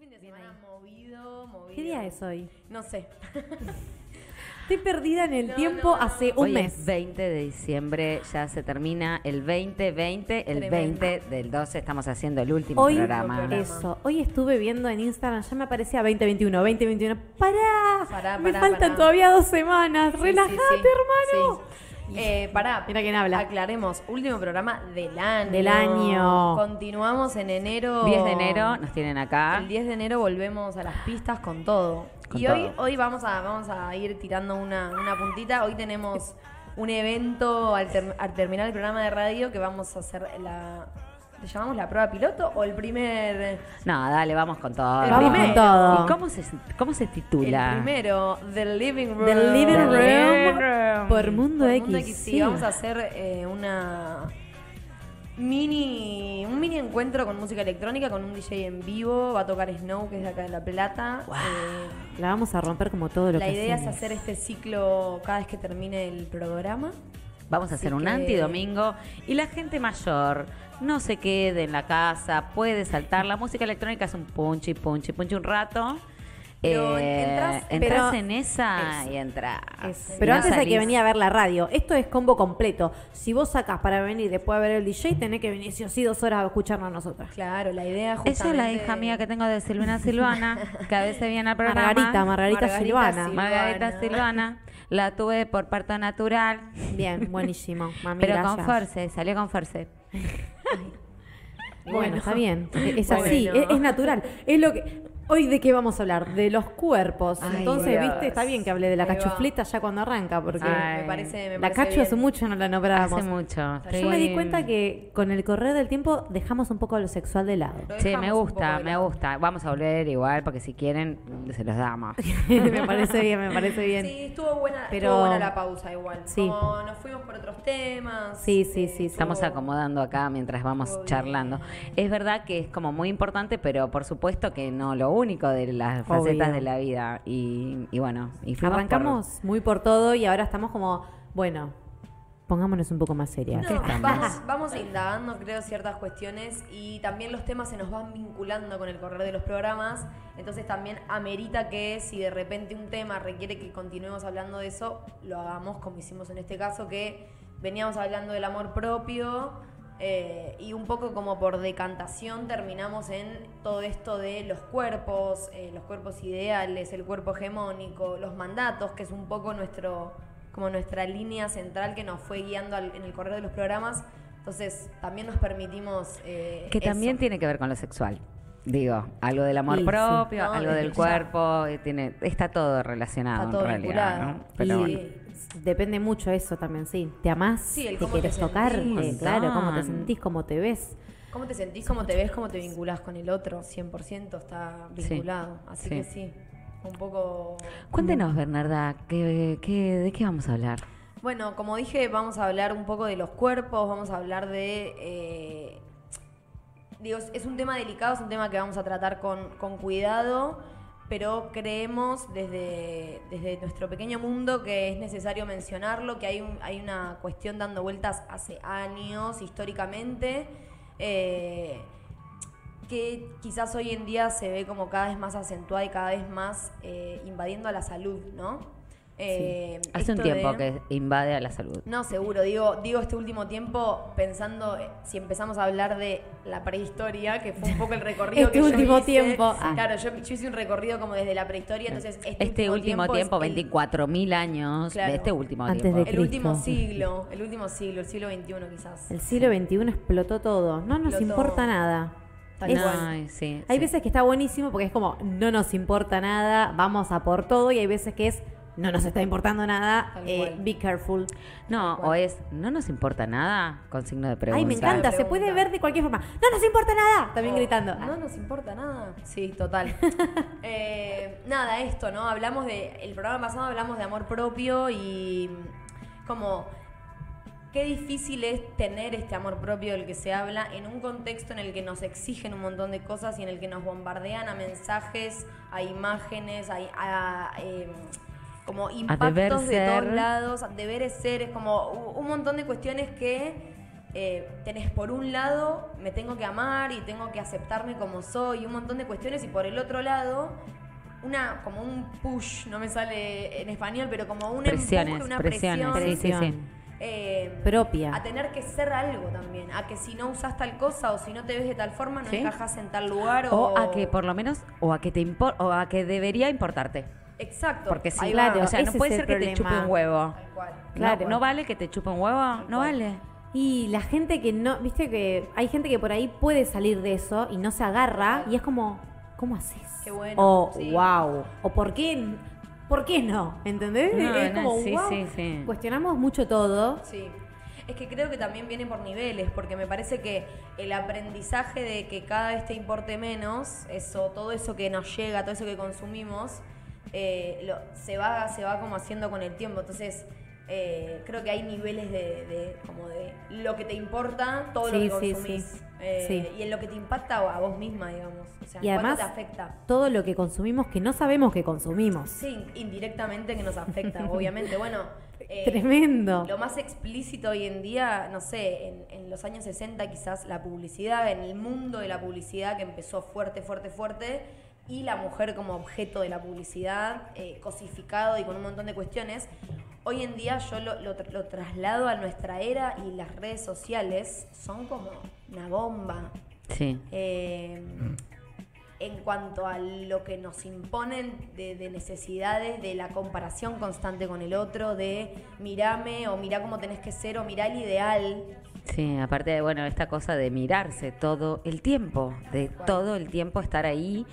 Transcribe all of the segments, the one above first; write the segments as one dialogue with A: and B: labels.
A: fin de semana movido, movido.
B: ¿Qué día es hoy?
A: No sé.
B: Estoy perdida en el
A: No,
B: tiempo
A: no, no.
B: hace un
C: Hoy
B: mes.
C: es 20 de diciembre, ya se termina el 2020, el
A: Tremendo.
C: 20 del 12 estamos haciendo el último
B: Hoy,
C: programa.
A: programa.
B: eso, hoy estuve viendo en Instagram, ya me aparecía 2021, 2021. ¡Pará!
A: Pará,
B: me
A: pará,
B: faltan
A: pará.
B: todavía dos semanas.
A: Sí,
B: ¡Relájate,
A: sí, sí.
B: hermano!
A: Eh, pará,
B: Mira quién habla.
A: aclaremos, último programa del año.
B: Del año.
A: Continuamos en enero.
C: 10 de enero nos tienen acá.
A: El 10 de enero volvemos a las pistas con todo.
C: Con
A: y hoy, hoy vamos a, vamos a ir tirando una, una puntita. Hoy tenemos un evento al, ter- al terminar el programa de radio que vamos a hacer la. ¿Le llamamos la prueba piloto o el primer.
C: No, dale, vamos con todo.
A: El
B: Vamos
A: primero.
B: con todo.
C: ¿Y cómo se, cómo se
A: El
C: titula?
A: primero, The Living Room.
B: The Living
C: The
B: Room
C: Living Room.
B: por Mundo
A: Por
B: X.
A: Mundo X, sí, vamos a hacer eh, una mini un mini encuentro con música electrónica con un DJ en vivo. Va a tocar Snow, que es de acá de La Plata. Eh,
B: La vamos a romper como todo lo
A: la
B: que
A: idea es hacer este ciclo cada vez que termine el programa.
C: Vamos a hacer un
A: que-
C: antidomingo y la gente mayor no se quede en la casa, puede saltar. La música electrónica es un punchi, punchi, punchi un rato.
A: Pero
C: Eh,
A: entras-
C: entras
B: pero-
C: en esa
B: Eso.
C: y entras.
B: Eso.
C: Y
B: Pero
C: no
B: antes hay que
C: salís.
B: venir a ver la radio. Esto es combo completo. Si vos sacás para venir después de ver el DJ, tenés que venir sí o sí dos horas a escucharnos a nosotras.
A: Claro, la idea
C: Esa es la
A: justamente-
C: hija mía que tengo de Silvina Silvana, que a veces viene al programa.
B: Margarita, Margarita,
A: Margarita
B: Silvana.
A: Silvana.
C: Margarita Silvana. La tuve por parto natural,
B: Bien, buenísimo. Mami,
C: pero
B: gracias.
C: con Force, salió con Force.
B: Bueno,
A: Bueno.
B: está bien. Es
A: Bueno.
B: así, es, es natural. Es lo que. Hoy de qué vamos a hablar? De los cuerpos.
C: Ay,
B: Entonces,
C: Dios.
B: viste, está bien que hable de la
A: Ahí va.
B: cachufleta ya cuando arranca, porque
C: Ay.
A: Me parece, me
B: la
A: parece
B: cachu
A: bien.
B: hace mucho no la nombrábamos.
C: Hace mucho.
B: Yo me di cuenta que con el correr del tiempo dejamos un poco lo sexual de lado.
A: Lo
C: Sí,
A: dejamos
C: me
A: un
C: gusta,
A: poco de
C: me
A: lado.
C: gusta. Vamos a volver igual porque si quieren se los damos.
B: me parece bien, me parece bien.
A: Sí, estuvo buena,
B: Pero-
A: estuvo buena la pausa igual.
B: Sí.
A: Como nos fuimos por otros temas.
B: Sí, sí, sí, sí.
C: Estamos
A: estuvo-
C: acomodando acá mientras vamos charlando. Es verdad que es como muy importante, pero por supuesto que no lo único de las
B: Obvio.
C: facetas de la vida. Y, y bueno, y fuimos
B: Arrancamos muy por todo y ahora estamos como, bueno, pongámonos un poco más serias.
A: No, vamos, vamos indagando, creo, ciertas cuestiones y también los temas se nos van vinculando con el correr de los programas. Entonces también amerita que si de repente un tema requiere que continuemos hablando de eso, lo hagamos como hicimos en este caso, que veníamos hablando del amor propio eh, y un poco como por decantación terminamos en todo esto de los cuerpos, eh, los cuerpos ideales, el cuerpo hegemónico, los mandatos, que es un poco nuestro como nuestra línea central que nos fue guiando al- en el correr de los programas. Entonces, también nos permitimos... eh,
C: Que también
A: eso.
C: tiene que ver con lo sexual. Digo, algo del amor
B: Y sí.
C: propio,
A: No,
C: algo del cuerpo, tiene, está todo relacionado
A: Está todo
C: en realidad. ¿no? Pero
B: y
C: bueno.
B: Depende mucho eso también, sí. ¿Te amás?
A: Sí, el
B: ¿Te
A: cómo te
B: quieres
A: sentís.
B: tocarte?
C: Un
B: Claro, ¿cómo te sentís? ¿Cómo te ves?
A: ¿Cómo te sentís? ¿Cómo te ves? ¿Cómo te vinculás con el otro? 100% está
C: Sí.
A: vinculado. Así
C: Sí.
A: que sí, un poco...
C: Cuéntenos, Bernarda, ¿qué, qué, ¿de qué vamos a hablar?
A: Bueno, como dije, vamos a hablar un poco de los cuerpos, vamos a hablar de... eh, digo, es un tema delicado, es un tema que vamos a tratar con, con cuidado, pero creemos desde, desde nuestro pequeño mundo que es necesario mencionarlo, que hay, hay una cuestión dando vueltas hace años, históricamente, eh, que quizás hoy en día se ve como cada vez más acentuada y cada vez más eh, invadiendo a la salud, ¿no? Eh,
C: Hace un tiempo
A: de-
C: que invade a la salud.
A: no, seguro. Digo, digo este último tiempo pensando eh, si empezamos a hablar de la prehistoria, que fue un poco el recorrido
B: Este
A: que yo
B: último
A: hice.
B: tiempo.
C: Ah.
A: Claro, yo, yo hice un recorrido como desde la prehistoria, entonces este,
C: Este último tiempo,
A: es el-
C: 24.000 años
A: Claro.
C: de este último
B: Antes
C: tiempo.
B: de
A: El último
B: Cristo.
A: siglo, el último siglo, el siglo XXI quizás.
B: El siglo XXI explotó todo. No nos
A: Explotó.
B: importa nada.
A: Tal
B: Es-.
C: Ay, sí,
B: Hay
C: sí.
B: veces que está buenísimo porque es como, no nos importa nada, vamos a por todo. Y hay veces que es, no nos está importando nada,
A: Tal
B: eh,
A: cual.
B: be careful.
C: No, o es, no nos importa nada, con signo de pregunta.
B: Ay, me encanta, se puede ver de cualquier forma. No nos importa nada, también
A: Oh,
B: gritando.
A: No nos importa nada. Sí, total. Eh, nada, esto, ¿no? Hablamos de. El programa pasado hablamos de amor propio y. mm, Como. Qué difícil es tener este amor propio del que se habla en un contexto en el que nos exigen un montón de cosas y en el que nos bombardean a mensajes, a imágenes, a, a, eh, como impactos de todos lados, a deberes ser, es como un montón de cuestiones que eh, tenés por un lado, me tengo que amar y tengo que aceptarme como soy, y un montón de cuestiones, y por el otro lado, una como un push, no me sale en español, pero como un
C: Presiones,
A: empuje, una
C: presiones,
A: presión.
C: sí, sí, sí.
A: eh,
B: Propia.
A: A tener que ser algo también. A que si no usas tal cosa o si no te ves de tal forma, no
C: Sí.
A: encajas en tal lugar. O,
C: O a que por lo menos, o a que te impor- o a que debería importarte.
A: Exacto.
C: Porque si,
A: Ahí
B: claro,
C: o sea, no puede ser que te chupe un huevo.
A: Tal cual.
B: Claro.
C: No, ¿no vale que te chupe un huevo? No
A: cual.
C: vale.
B: Y la gente que no, viste que hay gente que por ahí puede salir de eso y no se agarra y es como, ¿cómo haces?
A: Qué bueno,
B: O
A: sí.
B: wow. O ¿por qué? ¿Por qué no? ¿Entendés?
C: No,
B: es
C: no,
B: como,
C: sí,
B: wow.
C: sí, sí.
B: Cuestionamos mucho todo.
A: Sí. Es que creo que también viene por niveles, porque me parece que el aprendizaje de que cada vez te importe menos, eso, todo eso que nos llega, todo eso que consumimos, eh, lo- se va, se va como haciendo con el tiempo. Entonces, eh, creo que hay niveles de, de- como de lo que te importa, todo
B: Sí,
A: lo que consumís.
B: sí.
A: Eh. Y en lo que te impacta a vos misma, digamos. O sea,
B: Y además,
A: te afecta.
B: todo lo que consumimos que no sabemos que consumimos.
A: Sí, indirectamente que nos afecta, obviamente. Bueno, eh,
B: Tremendo.
A: Lo más explícito hoy en día, no sé, en, en los años 60 quizás la publicidad, en el mundo de la publicidad que empezó fuerte, fuerte, fuerte, y la mujer como objeto de la publicidad, eh, cosificado y con un montón de cuestiones. Hoy en día yo lo, lo tra- lo traslado a nuestra era y las redes sociales son como una bomba.
C: Sí.
A: Eh, en cuanto a lo que nos imponen de, de necesidades, de la comparación constante con el otro, de mirame o mirá cómo tenés que ser o mirá el ideal.
C: Sí, aparte de, bueno, esta cosa de mirarse todo el tiempo, de todo el tiempo estar ahí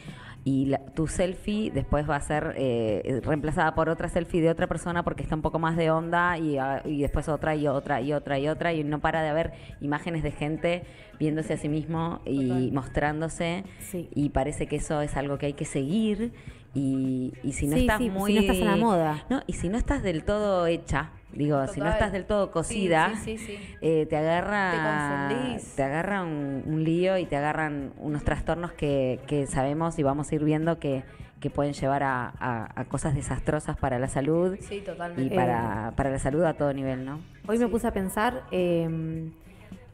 C: y la- tu selfie después va a ser eh, reemplazada por otra selfie de otra persona porque está un poco más de onda y, ah, y después otra y otra y otra y otra y no para de haber imágenes de gente viéndose a sí mismo y
A: Total.
C: mostrándose
B: Sí.
C: y parece que eso es algo que hay que seguir y, y si no
B: Sí,
C: estás
B: sí, si
C: muy
B: no estás a la moda.
C: no y si no estás del todo hecha digo si no estás del todo cocida
A: Sí,
C: eh, te agarra
A: Te
C: agarra un, un lío y te agarran unos trastornos que, que sabemos y vamos a ir viendo que, que pueden llevar a, a- a cosas desastrosas para la salud
A: Sí,
C: y
A: totalmente.
C: para, para la salud a todo nivel, ¿no?
B: Hoy me puse a pensar eh,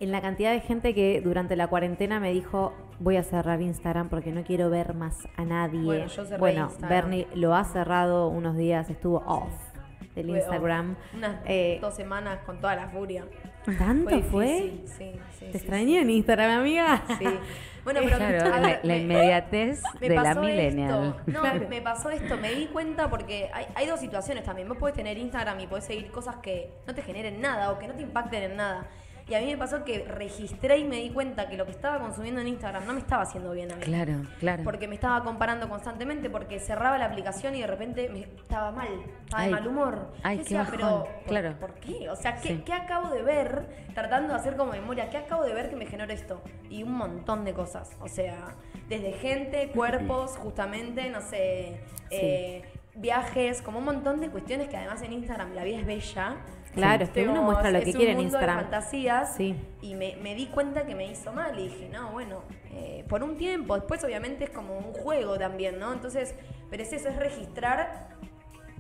B: en la cantidad de gente que durante la cuarentena me dijo voy a cerrar Instagram porque no quiero ver más a nadie.
A: Bueno, yo cerré
B: Bueno. Bernie lo ha cerrado unos días, estuvo off del
A: Fue,
B: Instagram.
A: Unas
B: Eh,
A: dos semanas con toda la furia.
B: ¿Tanto fue?
A: difícil, Sí, sí,
B: ¿Te
A: sí,
B: extrañé en Instagram, amiga?
A: Sí. Bueno, pero
C: Claro,
A: a
C: la,
A: ver,
C: la
A: me-
C: inmediatez
A: Me
C: de la millennial.
A: esto. No,
B: Claro.
A: me pasó esto. Me di cuenta porque hay, hay dos situaciones también. Vos podés tener Instagram y podés seguir cosas que no te generen nada o que no te impacten en nada. Y a mí me pasó que registré y me di cuenta que lo que estaba consumiendo en Instagram no me estaba haciendo bien a mí.
C: Claro, claro.
A: Porque me estaba comparando constantemente, porque cerraba la aplicación y de repente me estaba mal, estaba
C: Ay,
A: de mal humor.
C: ay, qué
A: decía,
C: bajón,
A: pero ¿por,
C: claro.
A: ¿por qué? O sea, ¿qué,
C: Sí.
A: qué acabo de ver? Tratando de hacer como memoria, ¿qué acabo de ver que me generó esto? Y un montón de cosas. O sea, desde gente, cuerpos, justamente, no sé, eh, viajes, como un montón de cuestiones que además en Instagram la vida es bella.
B: Claro, es que uno muestra lo
A: es
B: que
A: un
B: quiere en
A: mundo de
B: Instagram.
A: fantasías
B: Sí.
A: y me, me di cuenta que me hizo mal y dije, no, bueno, eh, por un tiempo, después obviamente es como un juego también, ¿no? Entonces, pero es eso, es registrar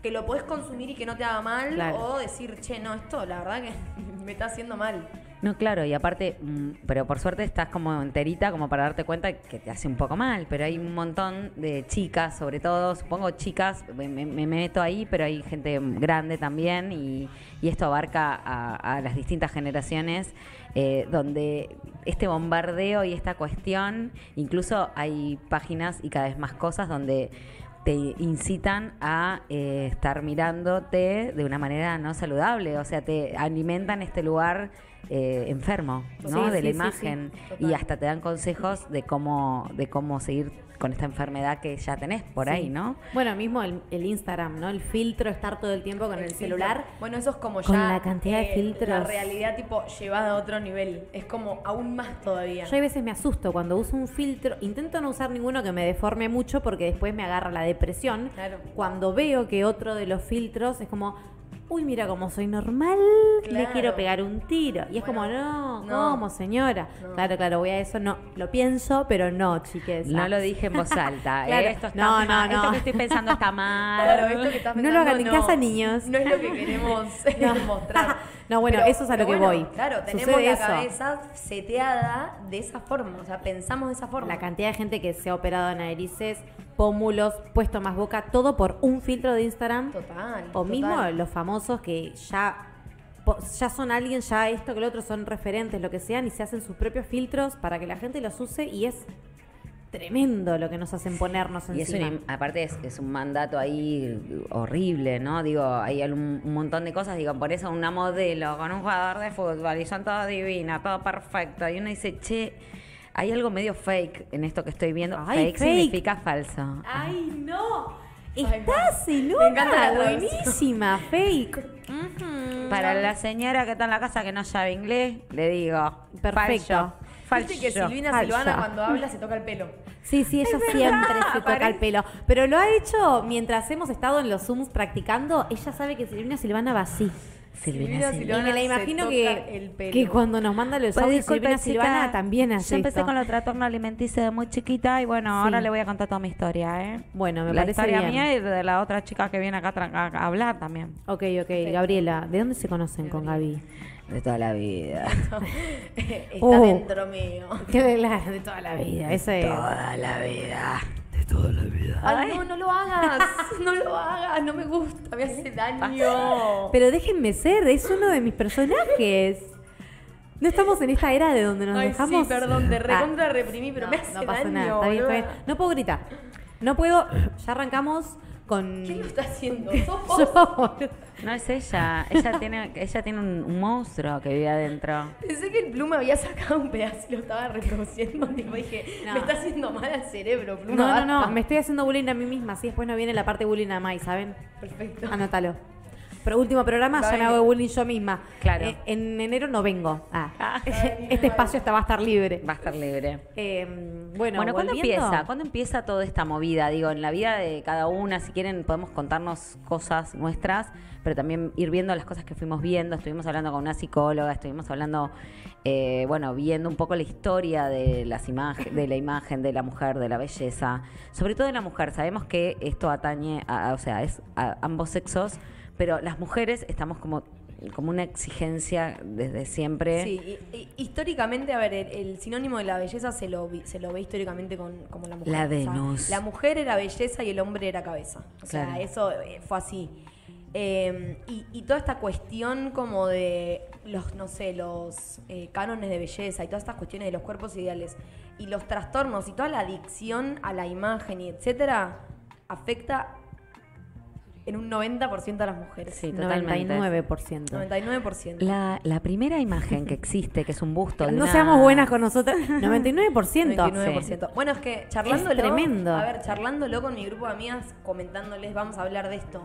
A: que lo podés consumir y que no te haga mal
B: Claro.
A: o decir, che, no, esto la verdad que me está haciendo mal.
C: No, claro, y aparte, mm, pero por suerte estás como enterita como para darte cuenta que te hace un poco mal, pero hay un montón de chicas, sobre todo, supongo chicas, me, me- me meto ahí, pero hay gente grande también y, y esto abarca a, a las distintas generaciones, eh, donde este bombardeo y esta cuestión, incluso hay páginas y cada vez más cosas donde te incitan a eh, estar mirándote de una manera no saludable, o sea, te alimentan este lugar eh, enfermo, ¿no?
B: Sí,
C: de la
B: sí,
C: imagen
A: sí,
C: y hasta te dan consejos de cómo de cómo seguir con esta enfermedad que ya tenés por
B: Sí.
C: ahí, ¿no?
B: Bueno, mismo el, el Instagram, ¿no? El filtro, estar todo el tiempo con el, celular.
A: Bueno, eso es como
B: Con
A: ya.
B: la cantidad de
A: eh,
B: filtros.
A: La realidad, tipo, llevada a otro nivel. Es como aún más todavía.
B: Yo a veces me asusto cuando uso un filtro. Intento no usar ninguno que me deforme mucho porque después me agarra la depresión.
A: Claro.
B: Cuando veo que otro de los filtros es como, uy, mira cómo soy normal, le
A: Claro.
B: quiero pegar un tiro. Y es
A: Bueno,
B: como, no,
A: no.
B: ¿cómo, señora?
A: No.
B: Claro, claro, voy a eso, no. Lo pienso, pero no, chiques.
C: No lo dije en voz alta.
B: Claro.
C: ¿eh? Esto está
B: No, no,
C: mal.
B: no.
C: Esto que estoy pensando está mal.
A: Claro, esto que estás
B: No lo
A: pensando,
B: hagan en casa, niños.
A: No es lo que queremos mostrar.
B: No, bueno,
A: Pero-
B: eso es a lo que
A: bueno,
B: voy.
A: Claro, tenemos
B: Sucede
A: la
B: eso.
A: cabeza seteada de esa forma, o sea, pensamos de esa forma.
B: La cantidad de gente que se ha operado en narices, pómulos, puesto más boca, todo por un filtro de Instagram.
A: Total.
B: O
A: total.
B: mismo los famosos que ya, ya son alguien, ya esto que lo otro son referentes, lo que sean, y se hacen sus propios filtros para que la gente los use y es tremendo lo que nos hacen ponernos
C: Y es
B: encima.
C: un- aparte es, es un mandato ahí horrible, ¿no? Digo, hay un, un montón de cosas, digo, por eso una modelo con un jugador de fútbol y son todas divinas, todo perfecto. Y uno dice, che, hay algo medio fake en esto que estoy viendo.
B: Ay,
C: fake,
B: fake.
C: significa falso.
B: ¡Ay, no! Estás
A: Me encanta la
B: buenísima, fake.
C: Para la señora que está en la casa que no sabe inglés, le digo,
B: Perfecto.
C: Falso.
A: Viste que. Silvina
B: Falsa.
A: Silvana cuando habla se toca el pelo.
B: Sí, sí, ella siempre se toca el pelo. Pero lo ha hecho mientras hemos estado en los Zooms practicando. Ella sabe que Silvina Silvana va así.
C: Silvina,
A: Silvina
C: Silvana.
B: Y me la
A: se
B: imagino
A: toca
B: que,
A: el pelo.
B: que cuando nos manda los
C: Pues
B: audios
C: disculpe,
B: Silvina
C: chica,
B: Silvana también hace
C: Yo empecé
B: esto.
C: con el trastorno alimenticio de muy chiquita y bueno,
B: Sí.
C: ahora le voy a contar toda mi historia, ¿eh?
B: Bueno, me
C: la
B: parece
C: historia
B: bien.
C: mía y de la otra chica que viene acá a, tra- a hablar también.
B: Ok, ok. Gabriela, ¿de dónde se conocen con Gaby?
C: De toda la vida.
A: Está
B: Oh.
A: dentro mío.
B: Qué de, la- de toda la vida. Ese
C: Toda la vida.
A: Ay, no, no lo hagas. No lo hagas. No me gusta. Me hace daño.
B: Pero déjenme ser, es uno de mis personajes. No estamos en esta era de donde nos
A: Ay,
B: dejamos.
A: sí, perdón, te
B: Ah,
A: recontra reprimí, pero
B: no,
A: me hace
B: no pasa
A: daño.
B: nada, está bien, está bien. No puedo gritar. No puedo. Ya arrancamos con.
A: ¿Quién lo está haciendo? ¿Sos vos?
B: Yo.
C: No es ella. Ella tiene, ella tiene un, un monstruo que vive adentro.
A: Pensé que el pluma había sacado un pedazo y lo estaba reproduciendo. Tipo, dije,
B: No.
A: me está haciendo mal al cerebro, pluma.
B: No, no, no, me estoy haciendo bullying a mí misma, así después no viene la parte bullying a Mai, ¿saben?
A: Perfecto.
B: Anótalo. Pero último programa,
A: Está
B: me hago bullying yo misma.
C: Claro.
B: Eh, en enero no vengo. Ah.
A: bien.
B: este espacio está, va a estar libre.
C: Va a estar libre.
B: Eh, bueno,
C: Bueno, ¿cuándo
B: volviendo-
C: empieza? ¿Cuándo empieza toda esta movida? Digo, en la vida de cada una, si quieren podemos contarnos cosas nuestras, pero también ir viendo las cosas que fuimos viendo. Estuvimos hablando con una psicóloga, estuvimos hablando, eh, bueno, viendo un poco la historia de las imagen, de la imagen de la mujer, de la belleza, sobre todo de la mujer. Sabemos que esto atañe, a, a- o sea, es a ambos sexos, pero las mujeres estamos como como una exigencia desde siempre.
A: Sí, históricamente, a ver, el, el sinónimo de la belleza se lo, vi- se lo ve históricamente con, como la mujer.
C: La
A: O sea,
C: Venus.
A: la mujer era belleza y el hombre era cabeza. O sea, eso eh, fue así. Eh, y, y toda esta cuestión como de los, no sé, los eh, cánones de belleza y todas estas cuestiones de los cuerpos ideales y los trastornos y toda la adicción a la imagen y etcétera, afecta en un 90% a las mujeres.
C: Sí, totalmente.
B: 99%.
A: 99%.
C: La, la primera imagen que existe, que es un busto de
B: No
C: una-
B: seamos buenas con nosotras. 99%.
A: 99%. Bueno, es que charlándolo.
B: Es tremendo.
A: A ver, charlándolo con mi grupo de amigas, comentándoles, vamos a hablar de esto.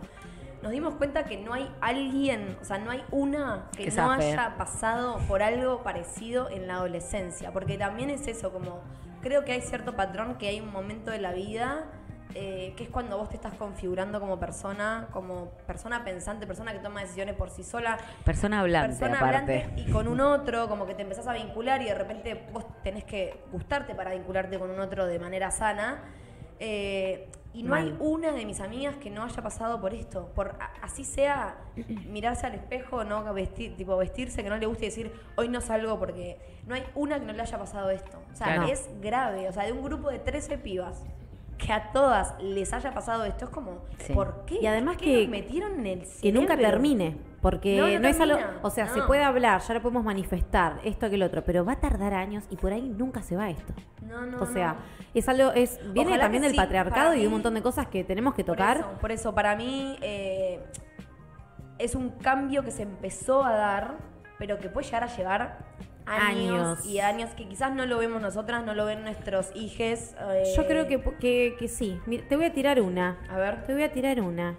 A: Nos dimos cuenta que no hay alguien, o sea, no hay una que,
C: Que
A: no haya pasado por algo parecido en la adolescencia. Porque también es eso, como creo que hay cierto patrón que hay un momento de la vida eh, que es cuando vos te estás configurando como persona, como persona pensante, persona que toma decisiones por sí sola,
C: Persona hablante,
A: persona
C: aparte.
A: hablante y con un otro, como que te empezás a vincular y de repente vos tenés que gustarte para vincularte con un otro de manera sana. Eh, y no
B: Mal.
A: hay una de mis amigas que no haya pasado por esto. Por así sea mirarse al espejo, no vestir, tipo vestirse que no le guste y decir hoy no salgo porque no hay una que no le haya pasado esto. O sea,
C: Claro.
A: es grave. O sea, de un grupo de 13 pibas que a todas les haya pasado esto es como,
C: Sí.
A: ¿por qué?
B: Y además
A: ¿Qué
B: que-
A: nos metieron en el
B: Que nunca termine. Porque
A: No,
B: no,
A: no
B: es algo. O sea, se puede hablar, ya lo podemos manifestar, esto que el otro, pero va a tardar años y por ahí nunca se va esto.
A: No, no,
B: o sea, es algo. es Viene
A: Ojalá
B: también del
A: sí,
B: patriarcado y de un montón de cosas que tenemos que
A: Por
B: tocar.
A: eso, por eso, para mí eh, es un cambio que se empezó a dar, pero que puede llegar a llevar años,
B: Años.
A: y años que quizás no lo vemos nosotras, no lo ven nuestros hijes. eh,
B: Yo creo que, que, que sí. Mira, te voy a tirar una.
A: A ver.
B: Te voy a tirar una.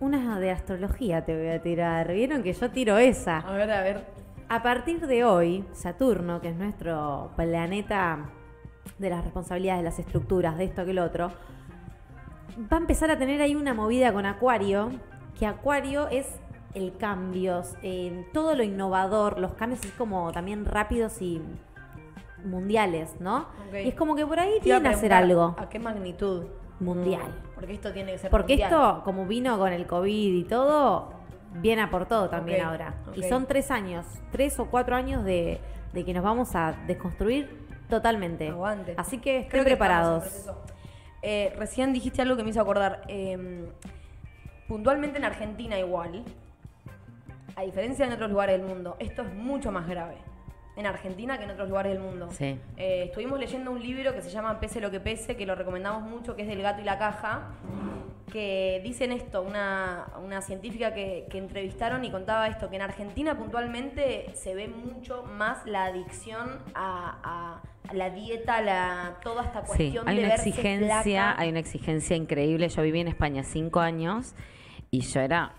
B: Una de astrología te voy a tirar. ¿Vieron que yo tiro esa?
A: A ver, a ver.
B: A partir de hoy, Saturno, que es nuestro planeta de las responsabilidades, de las estructuras, de esto que el otro, va a empezar a tener ahí una movida con Acuario, que Acuario es el cambio, eh, todo lo innovador, los cambios así como también rápidos y mundiales, ¿no? Y es como que por ahí tienen a hacer algo
A: ¿A qué magnitud?
B: mundial.
A: Porque esto tiene que ser
B: Porque
A: mundial.
B: esto, como vino con el COVID y todo, viene a por todo también ahora. Y son tres años, tres o cuatro años de, de que nos vamos a desconstruir totalmente.
A: Aguante.
B: Así que estén
A: Creo que
B: preparados.
A: Eh, recién dijiste algo que me hizo acordar. Eh, puntualmente en Argentina igual, a diferencia de en otros lugares del mundo, esto es mucho más grave. En Argentina que en otros lugares del mundo.
C: Sí.
A: Eh, estuvimos leyendo un libro que se llama Pese lo que pese, que lo recomendamos mucho, que es del gato y la caja, que dicen esto, una, una científica que, que entrevistaron y contaba esto, que en Argentina puntualmente se ve mucho más la adicción a, a la dieta, la, toda esta
C: Sí,
A: cuestión
C: hay
A: de
C: una
A: verse
C: exigencia, hay una exigencia increíble. Yo viví en España cinco años y yo era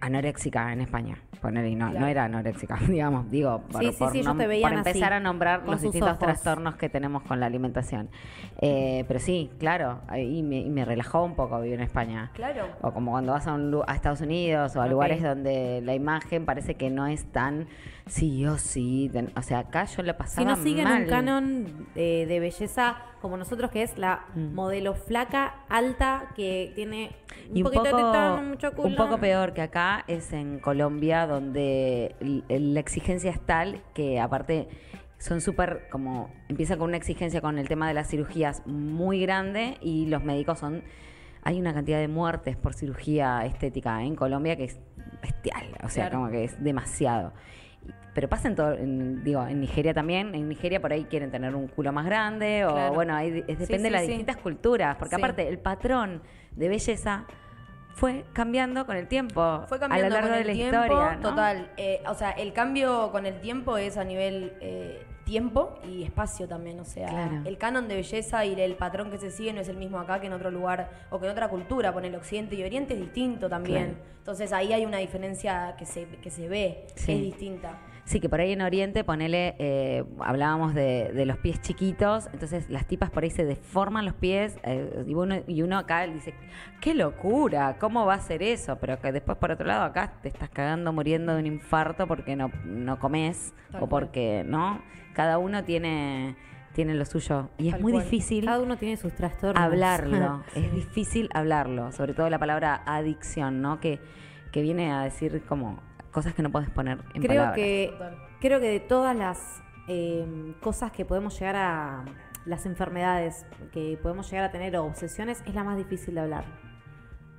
C: anoréxica en España. Poner, y no,
A: Claro.
C: no era anoréxica, digamos, digo, por,
B: Sí, sí,
C: por
B: sí, ellos
C: nom-
B: te veían
C: por empezar
B: así,
C: a nombrar los distintos
B: ojos.
C: trastornos que tenemos con la alimentación. Eh, pero sí, claro, y me, y me relajó un poco vivir en España.
A: Claro.
C: O como cuando vas a, un a Estados Unidos o a lugares donde la imagen parece que no es tan sí o sí. o sea, acá yo
B: Si
C: pasaba
B: no siguen
C: mal.
B: un canon eh, de belleza como nosotros, que es la
C: Mm.
B: modelo flaca, alta, que tiene un,
C: Y un
B: poquito
C: poco,
B: de tetón, mucho culo.
C: un poco peor que acá es en Colombia, donde la exigencia es tal que aparte son súper como empieza con una exigencia con el tema de las cirugías muy grande y los médicos son hay una cantidad de muertes por cirugía estética en Colombia que es bestial, o sea,
A: Claro.
C: como que es demasiado. Pero pasa en todo, en- digo, en Nigeria también. En Nigeria por ahí quieren tener un culo más grande o
A: Claro.
C: bueno, ahí es- depende de
A: sí,
C: las
A: sí.
C: distintas culturas, porque aparte el patrón de belleza fue cambiando con el tiempo.
A: Fue cambiando
C: a lo largo
A: con
C: de
A: el
C: la
A: tiempo,
C: historia. ¿no?
A: total. Eh, o sea, el cambio con el tiempo es a nivel eh, tiempo y espacio también. O sea,
C: Claro.
A: el canon de belleza y el patrón que se sigue no es el mismo acá que en otro lugar o que en otra cultura. Por el occidente y oriente es distinto también.
C: Claro.
A: Entonces ahí hay una diferencia que se, que se ve,
C: Sí.
A: que es distinta.
C: Sí, que por ahí en Oriente, ponele, eh, hablábamos de, de los pies chiquitos, entonces las tipas por ahí se deforman los pies eh, y, uno, y uno acá dice, qué locura, ¿cómo va a ser eso? Pero que después por otro lado acá te estás cagando muriendo de un infarto porque no, no comes
A: Tal
C: o porque, ¿no? Cada uno tiene, tiene lo suyo y es muy
A: cual.
C: difícil
B: Cada uno tiene sus trastornos.
C: hablarlo. Es difícil hablarlo, sobre todo la palabra adicción, ¿no? Que, que viene a decir como cosas que no puedes poner en
B: creo
C: palabras.
B: que creo que de todas las eh, cosas que podemos llegar a las enfermedades que podemos llegar a tener o obsesiones es la más difícil de hablar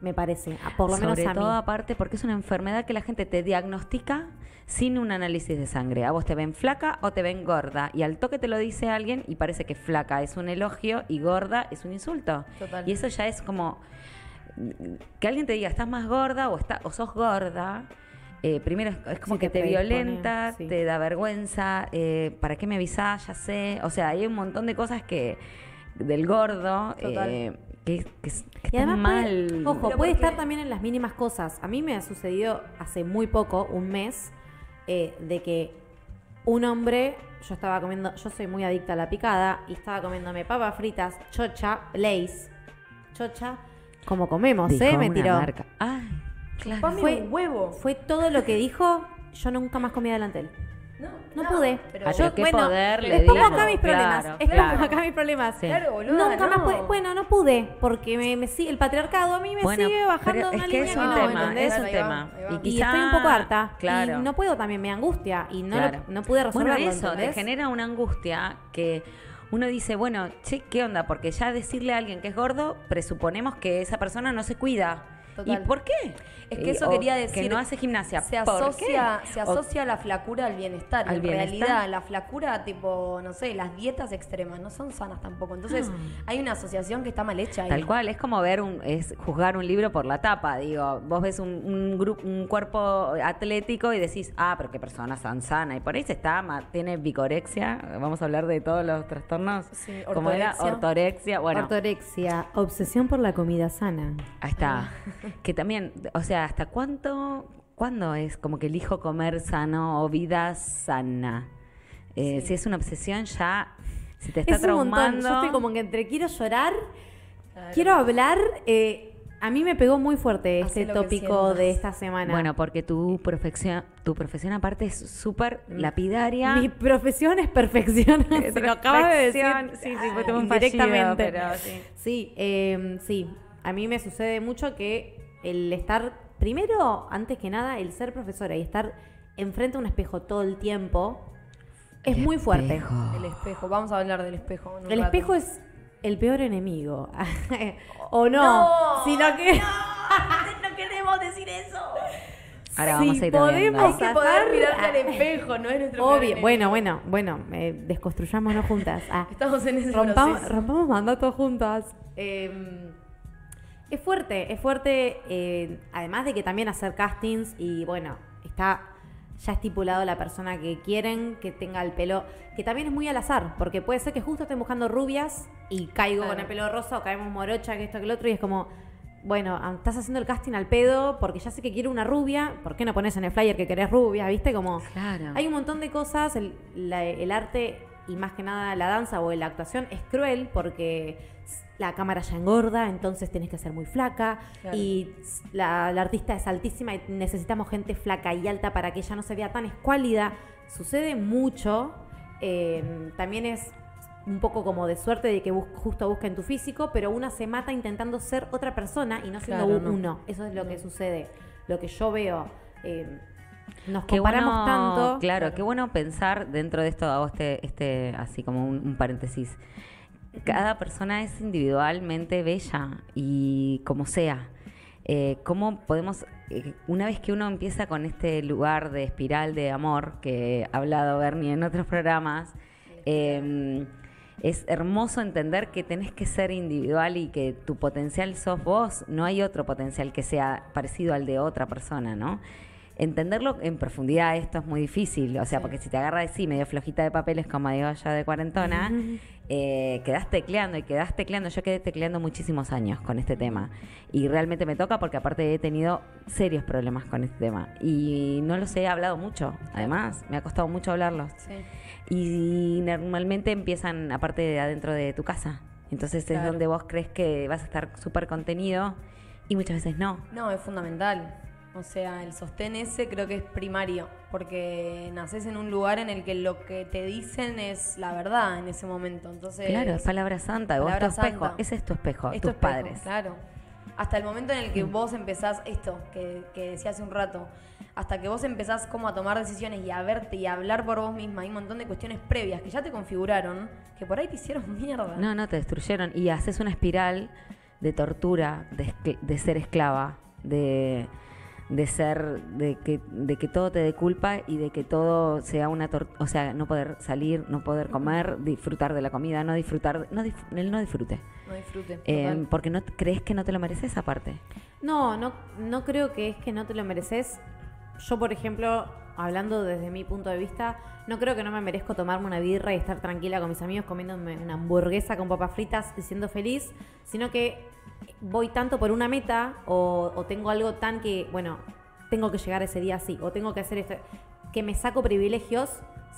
B: me parece a- por lo menos
C: Sobre
B: a
C: todo
B: mí
C: aparte porque es una enfermedad que la gente te diagnostica sin un análisis de sangre. A vos te ven flaca o te ven gorda. Y al toque te lo dice alguien y parece que flaca es un elogio y gorda es un insulto.
A: Total.
C: Y eso ya es como que alguien te diga estás más gorda o, está, o sos gorda. Eh, primero es, como
B: Sí,
C: que
B: te
C: violenta,
B: sí.
C: te da vergüenza, eh, ¿para qué me avisás? Ya sé. O sea, hay un montón de cosas que del gordo eh, que, que, que
B: y
C: están
B: además
C: mal.
B: puede, ojo
A: Pero
B: puede
A: porque-
B: estar también en las mínimas cosas a mí me ha sucedido hace muy poco un mes de que un hombre yo estaba comiendo yo soy muy adicta a la picada y estaba comiéndome papas fritas chocha lace chocha como comemos
C: Dijo
B: eh me tiró
C: marca. Ay, claro.
B: Fue-
A: un huevo.
B: Fue todo lo que dijo, yo nunca más comí delante de él.
A: No,
B: No, pude.
A: Pero,
C: Ah,
B: yo,
C: qué poder le dimos,
B: acá mis problemas.
C: claro,
B: expongo
C: claro.
B: acá mis problemas.
C: Sí.
A: claro, boludo.
B: Nunca más pude. Bueno, no pude, porque me, me sigue, el patriarcado a mí me
C: Bueno,
B: sigue bajando una
C: es que
B: línea
C: es un
B: no,
C: tema,
B: ¿entendés?
C: es un tema.
B: Y
C: quizá-
B: estoy un poco harta.
C: Claro.
B: Y no puedo también, me angustia. Y no, lo- no pude resolverlo,
C: Bueno, eso
B: ¿entendés?
C: te genera una angustia que uno dice, bueno, che, ¿qué onda? Porque ya decirle a alguien que es gordo, presuponemos que esa persona no se cuida.
A: Total.
C: ¿Y por qué?
A: Es que eso quería decir.
C: Que no hace gimnasia.
A: Se
C: ¿Por
A: asocia,
C: qué?
A: se
C: O-
A: asocia la flacura al bienestar.
C: ¿Al
A: en
C: bienestar?
A: realidad, la flacura, tipo, no sé, las dietas extremas no son sanas tampoco. Entonces,
B: Ah.
A: hay una asociación que está mal hecha ahí.
C: Tal cual, es como ver un, es juzgar un libro por la tapa, digo, vos ves un, un, grupo, un cuerpo atlético y decís, ah, pero qué persona tan sana, y por ahí se está, tiene bicorexia, vamos a hablar de todos los trastornos,
A: Sí,
C: como era
A: ortorexia.
C: ortorexia, bueno,
B: Ortorexia, obsesión por la comida sana.
C: ahí está, que también, o sea, ¿hasta cuánto, cuándo es como que elijo comer sano o vida sana? Eh,
A: Sí.
C: Si es una obsesión ya, si te está
B: Es un montón.
C: traumando...
B: Yo estoy como que entre quiero llorar,
A: Claro.
B: quiero hablar. eh, a mí me pegó muy fuerte este tópico de esta semana.
C: Bueno, porque tu profesión, tu profesión aparte es súper lapidaria.
B: Mi profesión es perfección. Se lo acabas de decir.
C: Sí, sí, fue todo un
B: directamente.
C: fallido, pero sí.
B: Sí, eh, sí. A mí me sucede mucho que el estar primero, antes que nada, el ser profesora y estar enfrente a un espejo todo el tiempo es muy fuerte.
C: Espejo.
A: El espejo, vamos a hablar del espejo. en un
B: El
A: rato.
B: espejo es el peor enemigo. o no,
A: No,
B: sino que
A: no queremos decir eso.
C: Ahora vamos a ir
B: podemos
A: que poder mirarte al espejo, no es nuestro
B: Obvio, bueno, bueno, bueno, eh, desconstruyámonos juntas. Ah,
A: Estamos en ese
B: rompamos,
A: proceso.
B: rompamos mandatos juntas. Eh, es fuerte, es fuerte, eh, además de que también hacer castings y bueno, está ya estipulado la persona que quieren que tenga el pelo, que también es muy al azar, porque puede ser que justo estén buscando rubias y caigo
A: Claro.
B: con el pelo rosa o caemos morocha, que esto, que lo otro, y es como, bueno, ah, estás haciendo el casting al pedo porque ya sé que quiero una rubia, ¿por qué no pones en el flyer que querés rubia, viste? Como...
C: Claro.
B: Hay un montón de cosas, el, la- el arte y más que nada la danza o la actuación es cruel porque la cámara ya engorda, entonces tienes que ser muy flaca
A: Claro.
B: y la, la artista es altísima y necesitamos gente flaca y alta para que ella no se vea tan escuálida. Sucede mucho, eh, también es un poco como de suerte de que bus- justo busquen tu físico, pero una se mata intentando ser otra persona y no siendo
A: Claro,
B: un-
A: no.
B: uno. Eso es lo que sucede, lo que yo veo. eh, nos comparamos
C: bueno,
B: tanto.
C: Claro, qué bueno pensar dentro de esto, hago este, este así como un, un paréntesis. Cada persona es individualmente bella y como sea. Eh, ¿Cómo podemos, eh, una vez que uno empieza con este lugar de espiral de amor que ha hablado Bernie en otros programas, eh, es hermoso entender que tenés que ser individual y que tu potencial sos vos, no hay otro potencial que sea parecido al de otra persona, ¿no? Entenderlo en profundidad esto es muy difícil, o sea, porque si te agarra de sí medio flojita de papeles como digo yo de cuarentona, eh, quedás tecleando y quedás tecleando, yo quedé tecleando muchísimos años con este tema y realmente me toca porque aparte he tenido serios problemas con este tema y no los he hablado mucho, además me ha costado mucho hablarlos.
A: Sí.
C: Y normalmente empiezan aparte de adentro de tu casa. Entonces es donde vos crees que vas a estar súper contenido y muchas veces no.
A: No, es fundamental. O sea, el sostén ese creo que es primario, porque naces en un lugar en el que lo que te dicen es la verdad en ese momento. Entonces,
C: Claro, es palabra santa, vos tu
A: Palabra
C: espejo,
A: santa.
C: ese es tu espejo,
A: es tu
C: tus
A: espejo,
C: padres.
A: Claro. Hasta el momento en el
C: Mm.
A: que vos empezás esto, que, que decía hace un rato, hasta que vos empezás como a tomar decisiones y a verte y a hablar por vos misma, hay un montón de cuestiones previas que ya te configuraron, que por ahí te hicieron mierda.
C: No, no, te destruyeron. Y haces una espiral de tortura, de, de ser esclava, de, de ser, de que, de que todo te dé culpa y de que todo sea una tortura. O sea, no poder salir, no poder comer, disfrutar de la comida, no disfrutar, no el no disfrute.
A: No disfrute.
C: Eh, porque no crees que no te lo mereces aparte.
B: No, no, no creo que es que no te lo mereces. Yo, por ejemplo, hablando desde mi punto de vista, no creo que no me merezco tomarme una birra y estar tranquila con mis amigos comiéndome una hamburguesa con papas fritas y siendo feliz, sino que voy tanto por una meta o, o tengo algo tan que, bueno, tengo que llegar ese día así, o tengo que hacer esto, que me saco privilegios,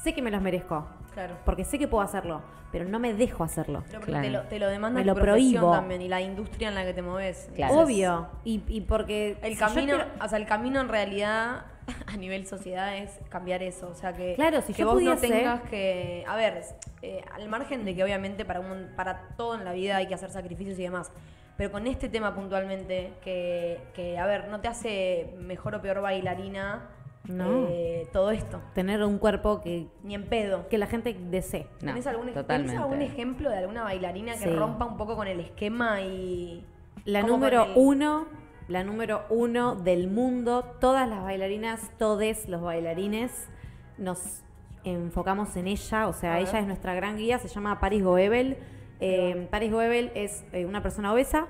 B: sé que me los merezco,
A: Claro.
B: porque sé que puedo hacerlo, pero no me dejo hacerlo.
A: Pero porque
C: Claro.
A: te, lo, te lo demanda
B: Me
A: tu
B: lo prohíbo.
A: también y la industria en la que te moves.
C: Claro.
B: Obvio, y, y porque...
A: El
B: si
A: camino,
B: quiero-
A: o sea, el camino en realidad a nivel sociedad es cambiar eso. O sea, que,
B: Claro, si
A: que
B: yo
A: vos no tengas que. A ver, eh, al margen de que obviamente para, un, para todo en la vida hay que hacer sacrificios y demás. Pero con este tema puntualmente, que, que, a ver, no te hace mejor o peor bailarina
B: No.
A: eh, todo esto.
B: tener un cuerpo que,
A: Ni en pedo.
B: que la gente desee.
C: No,
A: ¿Tenés, algún, tenés
C: totalmente.
A: algún ejemplo de alguna bailarina que
B: Sí.
A: rompa un poco con el esquema y.
B: La número
A: el-
B: uno, la número uno del mundo, todas las bailarinas, todos los bailarines, nos enfocamos en ella, o sea, ella es nuestra gran guía, se llama Paris Goebel. Eh, Paris Goebel es eh, una persona obesa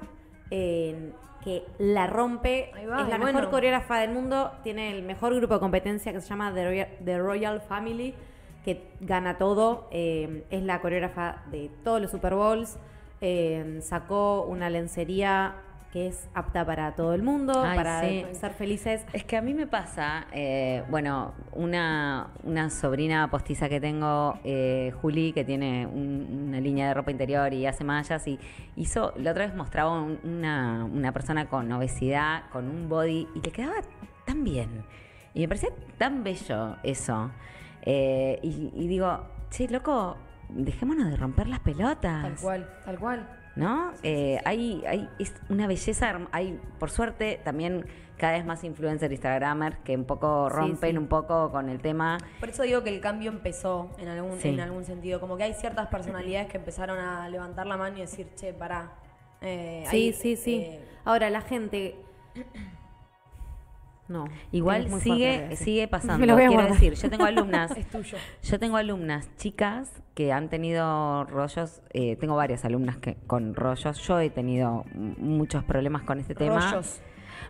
B: eh, que la rompe,
A: va,
B: es la mejor
A: bueno.
B: coreógrafa del mundo, tiene el mejor grupo de competencia que se llama The Royal, The Royal Family, que gana todo, eh, es la coreógrafa de todos los Super Bowls, sacó una lencería que es apta para todo el mundo,
C: Ay,
B: para
C: sí.
B: ser felices.
C: Es que a mí me pasa, eh, bueno, una, una sobrina postiza que tengo, eh, Juli, que tiene un- una línea de ropa interior y hace mallas, y hizo, la otra vez mostraba un- una, una persona con obesidad, con un body, y le quedaba tan bien. Y me parecía tan bello eso. Eh, y, y digo, che, loco, dejémonos de romper las pelotas.
A: Tal cual, tal cual.
C: ¿No? Eh, hay, hay es una belleza, hay por suerte también cada vez más influencers instagramers que un poco
B: Sí,
C: rompen
B: sí.
C: un poco con el tema.
A: Por eso digo que el cambio empezó en algún,
C: Sí.
A: en algún sentido. Como que hay ciertas personalidades que empezaron a levantar la mano y decir, che, pará. Eh,
B: Sí,
A: hay,
B: sí, sí.
A: eh,
B: Ahora, la gente. No.
C: Igual sigue, sigue pasando.
B: Me lo voy a
C: Quiero
B: guardar.
C: decir, yo tengo alumnas,
A: es tuyo.
C: yo tengo alumnas chicas que han tenido rollos, eh, tengo varias alumnas que con rollos. Yo he tenido muchos problemas con este tema.
A: Rollos.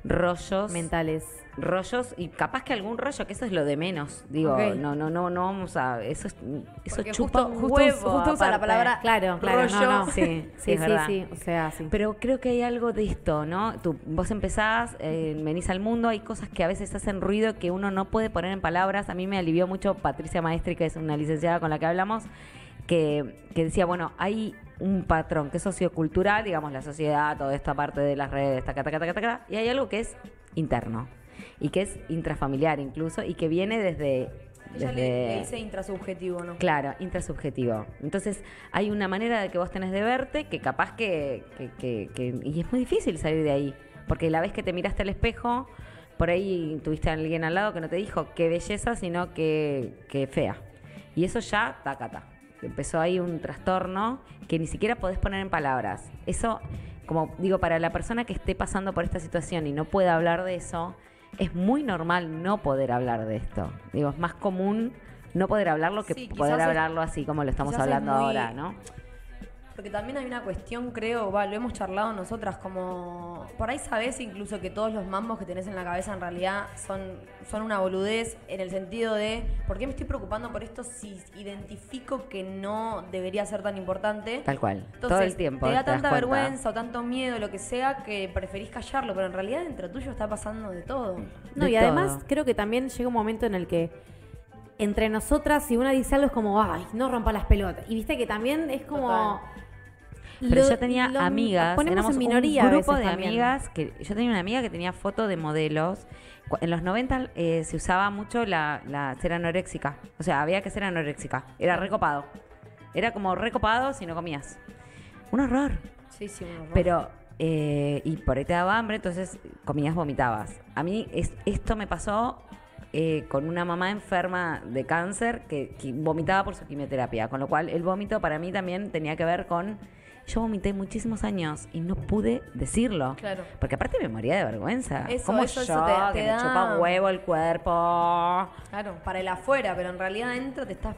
C: Rollos.
B: Mentales.
C: rollos y capaz que algún rollo, que eso es lo de menos. Digo, no, no, no, no vamos a. Eso, es- eso
A: Porque
C: chupa
A: justo-
C: un
A: justo
C: huevo.
A: us- justo usa la palabra
B: Claro, claro.
A: rollo.
B: No, no.
C: Sí, sí,
B: sí,
C: es
B: sí,
C: verdad.
B: sí. O sea, sí.
C: Pero creo que hay algo de esto, ¿no? Tú, vos empezás, eh, venís al mundo, hay cosas que a veces hacen ruido que uno no puede poner en palabras. A mí me alivió mucho Patricia Maestri, que es una licenciada con la que hablamos, que, que decía, bueno, hay un patrón que es sociocultural, digamos, la sociedad, toda esta parte de las redes, taca, taca, taca, taca, y hay algo que es interno y que es intrafamiliar incluso y que viene desde...
A: Ella le,
C: desde-
A: le dice intrasubjetivo, ¿no?
C: Claro, intrasubjetivo. Entonces, hay una manera de que vos tenés de verte que capaz que, que- que- que- Y es muy difícil salir de ahí. Porque la vez que te miraste al espejo, por ahí tuviste a alguien al lado que no te dijo qué belleza, sino que, que fea. Y eso ya, tacata. Empezó ahí un trastorno que ni siquiera podés poner en palabras. Eso, como digo, para la persona que esté pasando por esta situación y no pueda hablar de eso, es muy normal no poder hablar de esto. Digo, es más común no poder hablarlo que
A: Sí,
C: poder
A: es-
C: hablarlo así como lo estamos hablando
A: muy-
C: ahora, ¿no?
A: Porque también hay una cuestión, creo, va, lo hemos charlado nosotras, como por ahí sabes incluso que todos los mambos que tenés en la cabeza en realidad son, son una boludez en el sentido de, ¿por qué me estoy preocupando por esto si identifico que no debería ser tan importante?
C: Tal cual.
A: Entonces,
C: Todo el tiempo.
A: te da tanta vergüenza o tanto miedo, lo que sea, que preferís callarlo, pero en realidad dentro tuyo está pasando de todo.
B: No,
C: de
B: y además
C: todo.
B: creo que también llega un momento en el que entre nosotras, si una dice algo es como, ay, no rompa las pelotas. Y viste que también es como.
A: Total.
C: Pero
B: lo-
C: yo tenía
B: lo
C: amigas, éramos
B: en minoría
C: un grupo de
B: también.
C: amigas que yo tenía una amiga que tenía foto de modelos. En los 90 eh, se usaba mucho la, la ser anoréxica. O sea, había que ser anoréxica. Era recopado. Era como recopado si no comías. Un horror.
A: Sí, sí, un horror.
C: Pero, eh, y por ahí te daba hambre, entonces comías, vomitabas. A mí es- esto me pasó eh, con una mamá enferma de cáncer que, que vomitaba por su quimioterapia, con lo cual el vómito para mí también tenía que ver con... Yo vomité muchísimos años y no pude decirlo.
A: Claro.
C: Porque aparte me moría de vergüenza.
A: Eso,
C: Como
A: eso,
C: yo,
A: eso te-
C: que
A: te
C: me
A: da-
C: chupa un huevo el cuerpo.
A: Claro, para el afuera, pero en realidad adentro te estás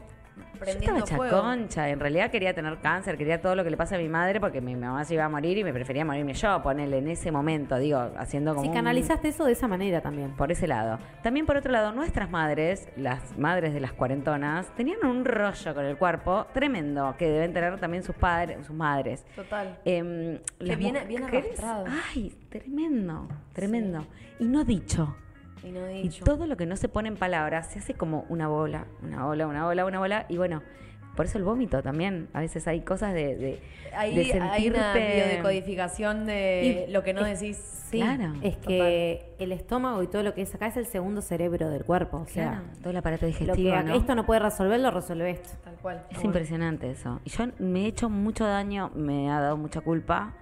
C: Yo
A: prendiendo
C: estaba
A: fuego.
C: chaconcha, en realidad quería tener cáncer, quería todo lo que le pasa a mi madre porque mi mamá se iba a morir y me prefería morirme yo, ponerle en ese momento, digo, haciendo como
B: Si
C: un-
B: canalizaste eso de esa manera también.
C: por ese lado. También por otro lado, nuestras madres, las madres de las cuarentonas, tenían un rollo con el cuerpo tremendo que deben tener también sus padres, sus madres.
A: Total.
C: Em,
A: Que viene- viene arrastrado.
C: Ay, tremendo, tremendo. Y no dicho.
A: Y no
C: todo lo que no se pone en palabras se hace como una bola, una bola, una bola, una bola. Y bueno, por eso el vómito también. A veces hay cosas de, de,
A: Ahí
C: de
A: hay una biodecodificación de
B: Y
A: lo que no
B: es-
A: decís.
B: Sí,
C: Claro,
B: es que el estómago y todo lo que es acá es el segundo cerebro del cuerpo. O sea,
C: Claro, todo el aparato
B: lo
C: digestivo,
B: que
C: ¿no?
B: esto no puede resolver, lo resuelve esto.
A: Tal cual.
C: Es impresionante eso. Y yo me he hecho mucho daño, me ha dado mucha culpa.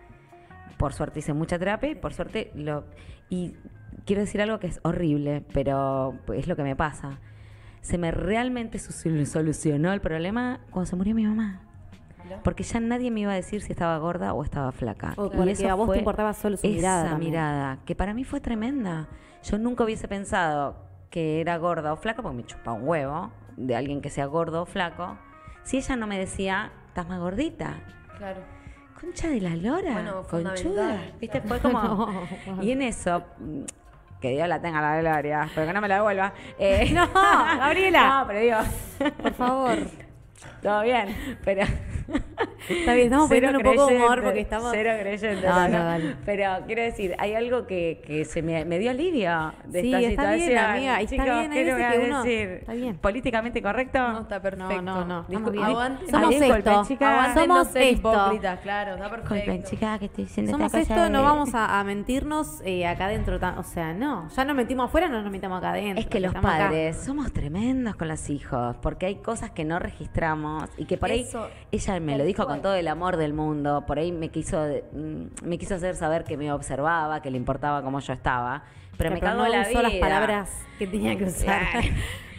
C: Por suerte hice mucha terapia y por suerte lo... Y quiero decir algo que es horrible, pero es lo que me pasa. Se me realmente solucionó el problema cuando se murió mi mamá. Porque ya nadie me iba a decir si estaba gorda o estaba flaca.
B: O porque a vos te importaba solo su
C: esa
B: mirada también.
C: mirada, que para mí fue tremenda. Yo nunca hubiese pensado que era gorda o flaca, porque me chupa un huevo de alguien que sea gordo o flaco, si ella no me decía, estás más gordita.
A: Claro.
C: Concha de la lora,
A: Bueno,
C: conchuda. ¿Viste? Fue como... Y en eso... Que Dios la tenga la gloria, pero que no me la devuelva. Eh,
B: No, Gabriela.
C: No, pero digo,
B: Por favor.
C: todo bien, pero...
B: Está bien, estamos
C: Cero
B: poniendo un poco de humor
C: creyente,
B: porque estamos.
C: Cero creyente.
B: No,
C: no. Pero quiero decir, hay algo que, que se me, me dio alivio de
B: Sí,
C: esta
B: está bien,
C: situación.
B: amiga, está
C: Chicos,
B: bien,
C: ¿qué le
B: veces
C: voy a
B: que uno-
C: decir?
B: está bien.
C: ¿Políticamente correcto?
A: No, está perfecto.
B: No, no, no. Bien.
A: aguante.
B: Somos
C: disculpen,
B: esto. Somos
A: ser
B: esto.
A: hipócritas, claro, está
C: Disculpen,
A: perfecto.
C: chicas, que estoy diciendo
B: Somos
C: esta cosa
B: esto, no vamos a, a mentirnos eh, acá adentro. O sea, no. Ya nos mentimos afuera, no nos mentamos acá adentro.
C: Es que los
B: acá.
C: padres somos tremendos con los hijos, porque hay cosas que no registramos y que por ahí
A: Eso,
C: ella me lo dijo con todo el amor del mundo. Por ahí me quiso, mm, me quiso hacer saber que me observaba, que le importaba cómo yo estaba. Pero me cagó
B: no
C: la
B: usó
C: vida.
B: las palabras que tenía que usar.
C: Claro.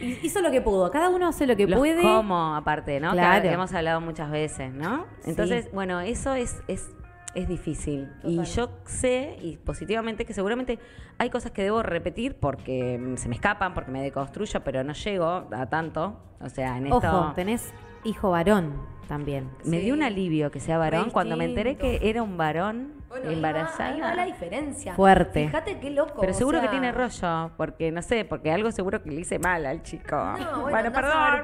B: Hizo lo que pudo. Cada uno hace lo que
C: Los
B: puede.
C: cómo, aparte, ¿no? Que
B: Claro.
C: hemos hablado muchas veces, ¿no? Entonces, bueno, eso es, es, es difícil. Y yo sé, y positivamente, que seguramente hay cosas que debo repetir porque mm, se me escapan, porque me deconstruyo, pero no llego a tanto. O sea, en esto...
B: Ojo, tenés hijo varón también.
C: Me dio un alivio que sea varón cuando me enteré que era un varón
A: Bueno, ahí va-
C: embarazada.
A: ahí va la diferencia.
B: Fuerte.
A: Fíjate qué loco.
C: Pero
A: o
C: seguro que
A: sea,
C: tiene rollo, porque no sé, porque algo seguro que le hice mal al chico.
A: No, bueno, a pero,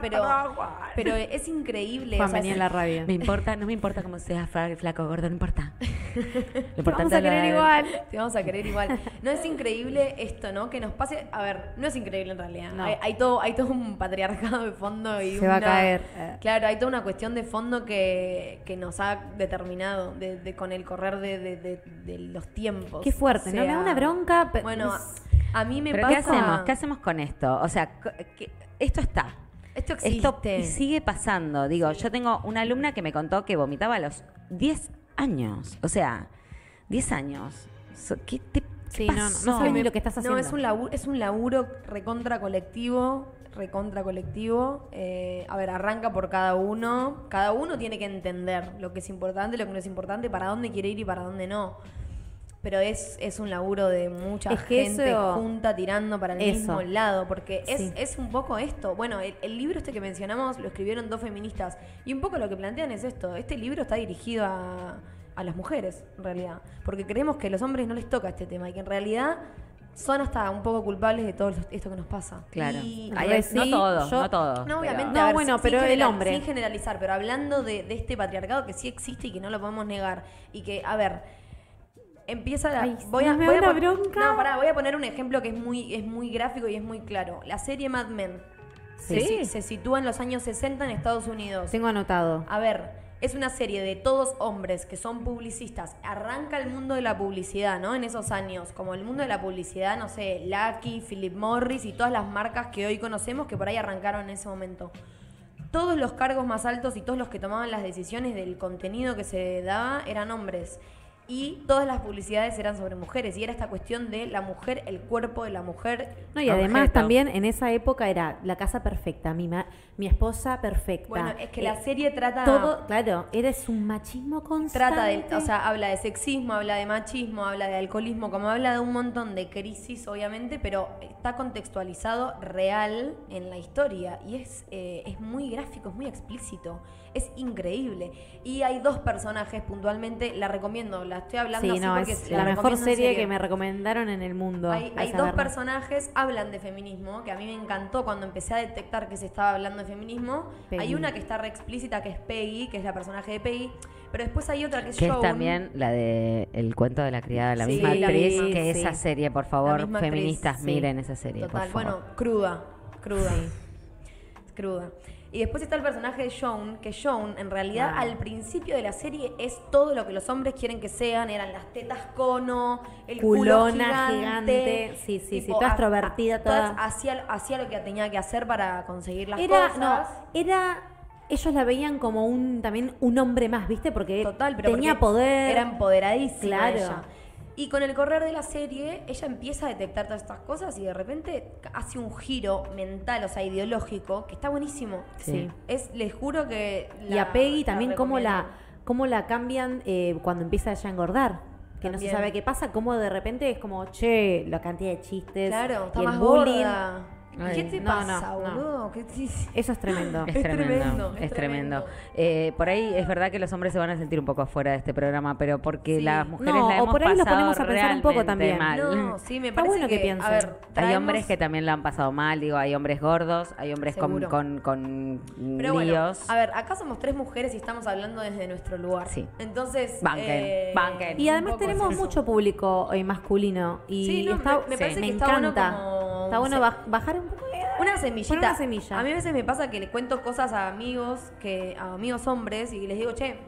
C: perdón, Juan.
A: pero es increíble.
B: Juan
A: o sea,
B: venía
A: es-
B: la rabia.
C: Me importa, no me importa cómo sea fra- flaco, gordo, no importa. Lo
B: Vamos
C: importante
B: a
C: es la-
B: querer igual.
A: Te vamos a querer igual. No es increíble esto, ¿no? Que nos pase. A ver, no es increíble en realidad.
B: No.
A: Hay, hay todo, hay todo un patriarcado de fondo y
B: Se va a
A: una-
B: caer. Eh.
A: Claro, hay toda una cuestión de fondo que, que nos ha determinado de, de- con el correr de, de- de- de los tiempos.
B: Qué fuerte,
A: O
B: ¿no? Me da una bronca.
A: Bueno,
B: es-
A: a mí me
C: Pero
A: pasa.
C: ¿qué hacemos? ¿Qué hacemos con esto? O sea, que- esto está.
A: Esto
C: Esto
A: existe.
C: y sigue pasando. Digo, yo tengo una alumna que me contó que vomitaba a los 10 años. O sea, 10 años. So- ¿Qué te
B: Sí, no, no, no sabes ni lo que estás haciendo.
A: No, es un laburo, es un laburo recontra colectivo, recontra colectivo. Eh, a ver, arranca por cada uno. Cada uno tiene que entender lo que es importante, lo que no es importante, para dónde quiere ir y para dónde no. Pero es, es un laburo de mucha
B: Es que
A: gente
B: eso-
A: junta tirando para el
B: eso.
A: mismo lado, porque es,
B: Sí.
A: es un poco esto. Bueno, el, el libro este que mencionamos lo escribieron dos feministas y un poco lo que plantean es esto. Este libro está dirigido a, a las mujeres, en realidad, porque creemos que a los hombres no les toca este tema y que en realidad son hasta un poco culpables de todo esto que nos pasa.
C: Claro.
A: Y-
C: no todo,
B: yo-
C: no todo.
A: no,
C: pero-
A: obviamente.
B: No,
A: ver,
B: bueno,
A: sin
B: pero el
A: general-
B: hombre.
A: Sin generalizar, pero hablando de, de este patriarcado que sí existe y que no lo podemos negar. Y que, a ver, empieza la.
B: Ay,
A: voy a,
B: me
A: voy a
B: una bronca.
A: No, pará, voy a poner un ejemplo que es muy, es muy gráfico y es muy claro. La serie Mad Men. Se,
C: Sí.
A: se sitúa en los años 60 en Estados Unidos.
B: Tengo anotado.
A: A ver, es una serie de todos hombres que son publicistas. Arranca el mundo de la publicidad, ¿no? En esos años, como el mundo de la publicidad, no sé, Lucky, Philip Morris y todas las marcas que hoy conocemos que por ahí arrancaron en ese momento. Todos los cargos más altos y todos los que tomaban las decisiones del contenido que se daba eran hombres. Y todas las publicidades eran sobre mujeres. Y era esta cuestión de la mujer, el cuerpo de la mujer.
B: No, y además
C: Objeto.
B: también en esa época era la casa perfecta, mi, ma- mi esposa perfecta.
A: Bueno, es que
B: Eh,
A: la serie trata.
B: Todo, claro, eres un machismo constante.
A: Trata de, o sea, habla de sexismo, habla de machismo, habla de alcoholismo, como habla de un montón de crisis, obviamente, pero está contextualizado real en la historia y es, eh, es muy gráfico, es muy explícito, es increíble. Y hay dos personajes puntualmente, la recomiendo, la estoy hablando
B: Sí,
A: así
B: no,
A: porque
B: es
A: la
B: la mejor serie que me recomendaron en el mundo.
A: Hay, hay dos
B: verla.
A: personajes, hablan de feminismo, que a mí me encantó cuando empecé a detectar que se estaba hablando de feminismo.
B: Peggy.
A: Hay una que está re explícita, que es Peggy, que es la personaje de Peggy, pero después hay otra que es
C: Que es también la de El cuento de la criada, la
A: Sí,
C: misma
A: la
C: actriz.
A: misma,
C: que
B: sí.
C: esa serie, por favor,
A: actriz,
C: feministas,
B: sí.
C: miren esa serie,
A: Total,
C: por favor.
A: bueno, cruda, cruda. Cruda. Y después está el personaje de Joan, que Joan en realidad
B: Ah.
A: al principio de la serie es todo lo que los hombres quieren que sean, eran las tetas cono, el
B: Culona
A: culo gigante,
B: gigante, sí, sí, sí, toda extrovertida, toda-
A: Hacía, hacía lo que tenía que hacer para conseguir las
B: era,
A: cosas.
B: no, era, ellos la veían como un, también un hombre más, ¿viste? Porque
A: Total, pero
B: tenía
A: porque
B: poder.
A: Era empoderadísima
B: Claro.
A: ella. Y con el correr de la serie, ella empieza a detectar todas estas cosas y de repente hace un giro mental, o sea, ideológico, que está buenísimo.
B: Sí.
A: Es, les juro que.
B: y
A: la-
B: a Peggy
A: la
B: también cómo la, cómo la cambian eh, cuando empieza ella a engordar. Que no se sabe qué pasa, cómo de repente es como, che, la cantidad de chistes.
A: Claro, está
B: y el
A: más
B: bullying.
A: gorda.
C: Ay,
A: ¿Qué te
B: no,
A: pasa,
B: no, no.
A: boludo? ¿Qué te-
B: Eso es tremendo.
C: Es,
A: Es
C: tremendo,
A: tremendo,
C: es tremendo.
A: tremendo.
C: Eh, por ahí es verdad que los hombres se van a sentir un poco afuera de este programa, pero porque
A: Sí.
C: las mujeres
B: No,
C: la
B: o
C: hemos
B: por ahí los
C: pasado
B: ponemos a pensar un poco
C: realmente
B: también.
C: mal.
A: No, sí, me
B: Está
A: parece
B: bueno que piensen.
A: A ver,
C: Hay
A: traemos-
C: hombres que también lo han pasado mal, digo, hay hombres gordos, hay hombres con,
A: Seguro.
C: con, con
A: Pero bueno, a ver, acá somos tres mujeres y estamos hablando desde nuestro lugar.
C: Sí.
A: Entonces.
C: Banquen, banquen.
B: Y además tenemos
A: eso.
B: mucho público eh, masculino. Y
A: Sí, no,
B: está,
A: me- me parece
B: me
A: que está bueno
B: encanta.
A: como-
B: está bueno
A: se-
B: baj- bajar un poco.
A: Una semillita.
B: Una semilla.
A: A mí a veces me pasa que le cuento cosas a amigos, que a amigos hombres, y les digo, che,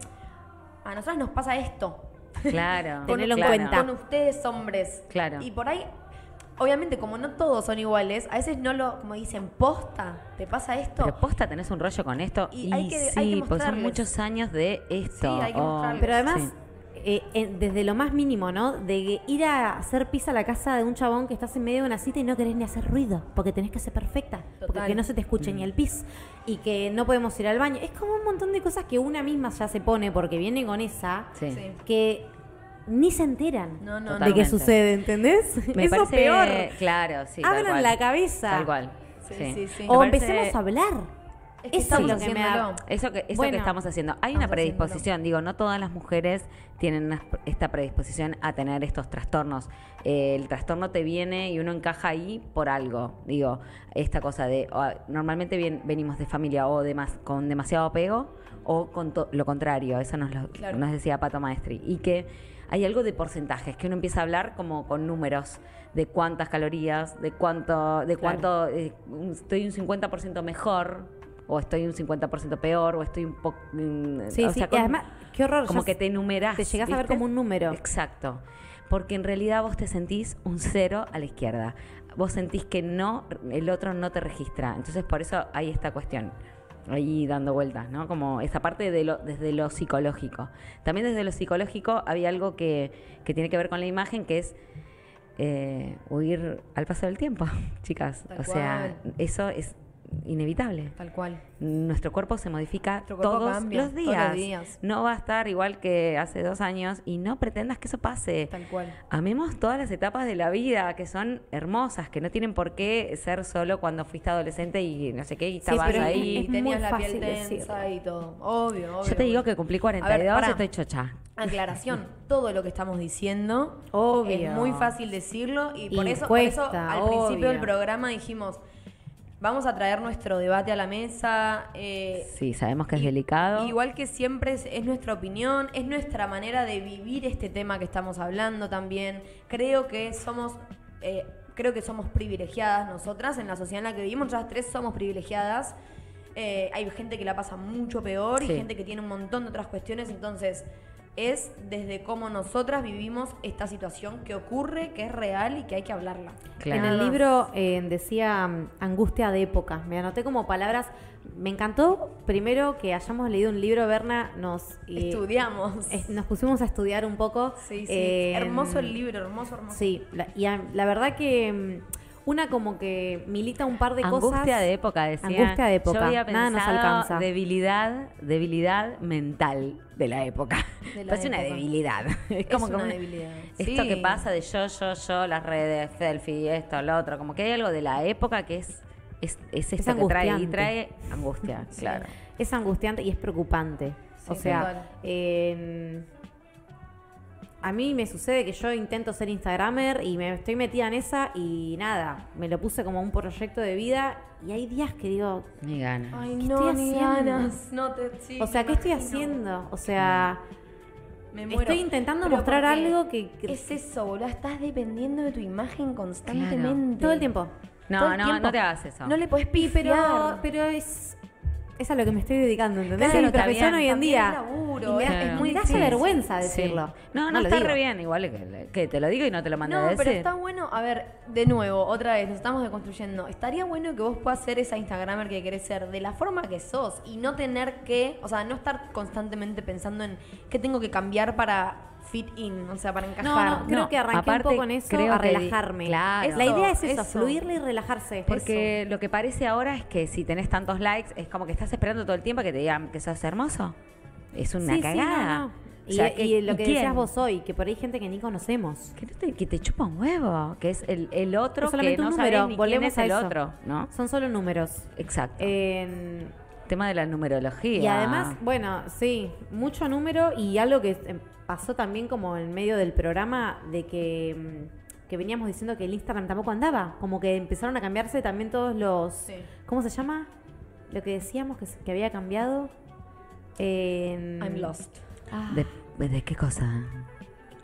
A: a nosotras nos pasa esto.
C: Claro.
B: Tenerlo en
C: claro.
B: cuenta.
A: Con ustedes hombres.
C: Claro.
A: Y por ahí, obviamente, como no todos son iguales, a veces no lo, como dicen, posta, ¿te pasa esto?
C: Pero posta tenés un rollo con esto.
A: Y
C: Y,
A: hay que-
C: sí,
A: hay que
C: porque son muchos años de esto.
A: Sí, hay que
C: Oh.
B: Pero además,
C: sí.
B: Eh, eh, desde lo más mínimo, ¿no? De ir a hacer pis a la casa de un chabón que estás en medio de una cita y no querés ni hacer ruido, porque tenés que ser perfecta, porque que no se te escuche
C: Mm.
B: ni el pis y que no podemos ir al baño. Es como un montón de cosas que una misma ya se pone porque viene con esa,
C: Sí.
B: Que ni se enteran
A: No, no,
B: de que sucede, ¿entendés?
C: Me
B: Eso
C: parece,
B: peor.
C: claro, sí.
B: Abran la cabeza.
C: Tal cual.
A: Sí,
C: sí.
A: sí, sí.
B: O
C: parece-
B: empecemos a hablar.
A: Es que
B: Eso
A: estamos
B: es lo que me da-.
C: Eso que, eso
B: Bueno,
C: que estamos haciendo. Hay una predisposición, digo, no todas las mujeres tienen una- esta predisposición a tener estos trastornos. Eh, el trastorno te viene y uno encaja ahí por algo. Digo, esta cosa de, normalmente bien- venimos de familia o demas- con demasiado apego o con to- lo contrario, eso nos, lo-
A: Claro.
C: nos decía Pato Maestri. Y que hay algo de porcentajes, que uno empieza a hablar como con números de cuántas calorías, de cuánto, de cuánto eh, estoy un 50% mejor, o estoy un 50% peor, o estoy un poco...
B: Sí, sí, y además, qué horror.
C: Como que te enumerás.
B: Te llegás a ver como un número.
C: Exacto. Porque en realidad vos te sentís un cero a la izquierda. Vos sentís que no, el otro no te registra. Entonces por eso hay esta cuestión ahí dando vueltas, ¿no? Como esa parte de lo, desde lo psicológico. También desde lo psicológico había algo que, que tiene que ver con la imagen, que es eh, huir al paso del tiempo, chicas.
A: Tal
C: o sea,
A: cual.
C: eso es inevitable.
A: Tal cual.
C: Nuestro cuerpo se modifica
A: cuerpo
C: todos,
A: cambia
C: los
A: todos
C: días.
A: los días.
C: No va a estar igual que hace dos años y no pretendas que eso pase.
A: Tal cual.
C: Amemos todas las etapas de la vida que son hermosas, que no tienen por qué ser solo cuando fuiste adolescente y no sé qué, y estabas
B: pero es-
C: ahí.
A: Y tenías
B: muy
A: la piel
B: decirlo.
A: y todo. Obvio, obvio.
C: Yo te digo
A: obvio.
C: que cumplí
A: A
C: 42
A: ver, pará.
C: y estoy chocha.
A: Aclaración, todo lo que estamos diciendo
B: Obvio.
A: es muy fácil decirlo y por
B: Y
A: eso, por eso
B: cuesta,
A: al principio del
B: obvio.
A: programa dijimos, vamos a traer nuestro debate a la mesa. eh,
C: Sí, sabemos que es delicado.
A: Igual que siempre es, es nuestra opinión, es nuestra manera de vivir este tema que estamos hablando también. Creo que somos, eh, creo que somos privilegiadas nosotras en la sociedad en la que vivimos. Nosotras tres somos privilegiadas. Eh, hay gente que la pasa mucho peor y gente que tiene un montón de otras cuestiones. Entonces, es desde cómo nosotras vivimos esta situación que ocurre, que es real y que hay que hablarla.
C: Claro.
B: En el libro eh, decía mm, angustia de época. Me anoté como palabras. Me encantó primero que hayamos leído un libro, Berna, nos, eh,
A: Estudiamos.
B: es- nos pusimos a estudiar un poco.
A: Sí, sí.
B: Eh,
A: hermoso el libro, hermoso, hermoso.
B: Sí, la, y a- la verdad que mm, una como que milita un par de cosas.
C: Angustia de época, decía.
B: Angustia de época,
C: Yo había
B: nada nos alcanza.
C: Debilidad, debilidad mental de la época.
A: De la
C: Parece una debilidad. Es
A: Es
C: como
A: una debilidad.
C: Esto
A: Sí.
C: que pasa de yo, yo, yo, las redes, selfie, esto, lo otro. Como que hay algo de la época que es, es, es esto que trae. Y trae angustia,
A: Sí.
C: claro.
B: Es angustiante y es preocupante. o sea, eh, a mí me sucede que yo intento ser Instagramer y me estoy metida en esa y nada, me lo puse como un proyecto de vida y hay días que digo,
C: Ni ganas.
A: Ay,
B: ¿Qué
A: no,
B: estoy
A: ni
B: haciendo?
A: ganas. No te, sí,
B: o sea, ¿qué estoy haciendo? O sea,
A: Me muero.
B: estoy intentando
A: Pero
B: mostrar algo que, que-
A: Es eso, boludo. Estás dependiendo de tu imagen constantemente.
B: todo el tiempo.
C: No, no,
A: tiempo.
C: no te hagas eso.
A: No le
B: Y
A: pifiar.
B: pero, pero es, es a lo que me estoy dedicando, ¿entendés?
C: Claro,
B: es mi profesión
C: bien.
B: hoy en día.
A: es laburo,
B: Y me, da-
C: es
B: me
A: muy
B: da
A: difícil.
B: vergüenza
C: Sí.
B: decirlo.
C: No, no, está
B: digo.
C: re bien. Igual que, que te lo digo y no te lo mando a
A: No,
C: decir.
A: pero está bueno, a ver, de nuevo, otra vez, nos estamos deconstruyendo. Estaría bueno que vos puedas ser esa Instagramer que querés ser de la forma que sos y no tener que, o sea, no estar constantemente pensando en qué tengo que cambiar para fit in, o sea, para encajar.
B: No, no, creo
C: No,
B: que arranqué
C: aparte,
B: un poco en eso
C: creo
B: a
C: que-
B: relajarme.
C: claro.
B: La idea es
A: Eso,
B: fluirle y relajarse.
C: Porque lo que parece ahora es que si tenés tantos likes, es como que estás esperando todo el tiempo que te digan que sos hermoso. Es una
B: Sí, sí,
C: cagada.
B: no.
C: O
B: Y,
C: sea, ¿qué-
B: y lo que
C: quién?
B: decías vos hoy, que por ahí hay gente que ni conocemos.
C: Que, no te, que te chupa un huevo, que es el, el otro
B: Es
C: que
B: solamente
C: no
B: un número,
C: ni quién
B: volvemos
C: es
B: a
C: el
B: eso.
C: otro, ¿no?
B: Son solo números.
C: Exacto.
B: En-
C: Tema de la numerología.
B: y además, bueno, sí, mucho número y algo que eh, pasó también como en medio del programa de que, mm, que veníamos diciendo que el Instagram tampoco andaba. Como que empezaron a cambiarse también todos los...
A: Sí.
B: ¿Cómo se llama? Lo que decíamos que, había cambiado. En-
A: I'm lost.
B: Ah.
C: ¿De, de qué cosa?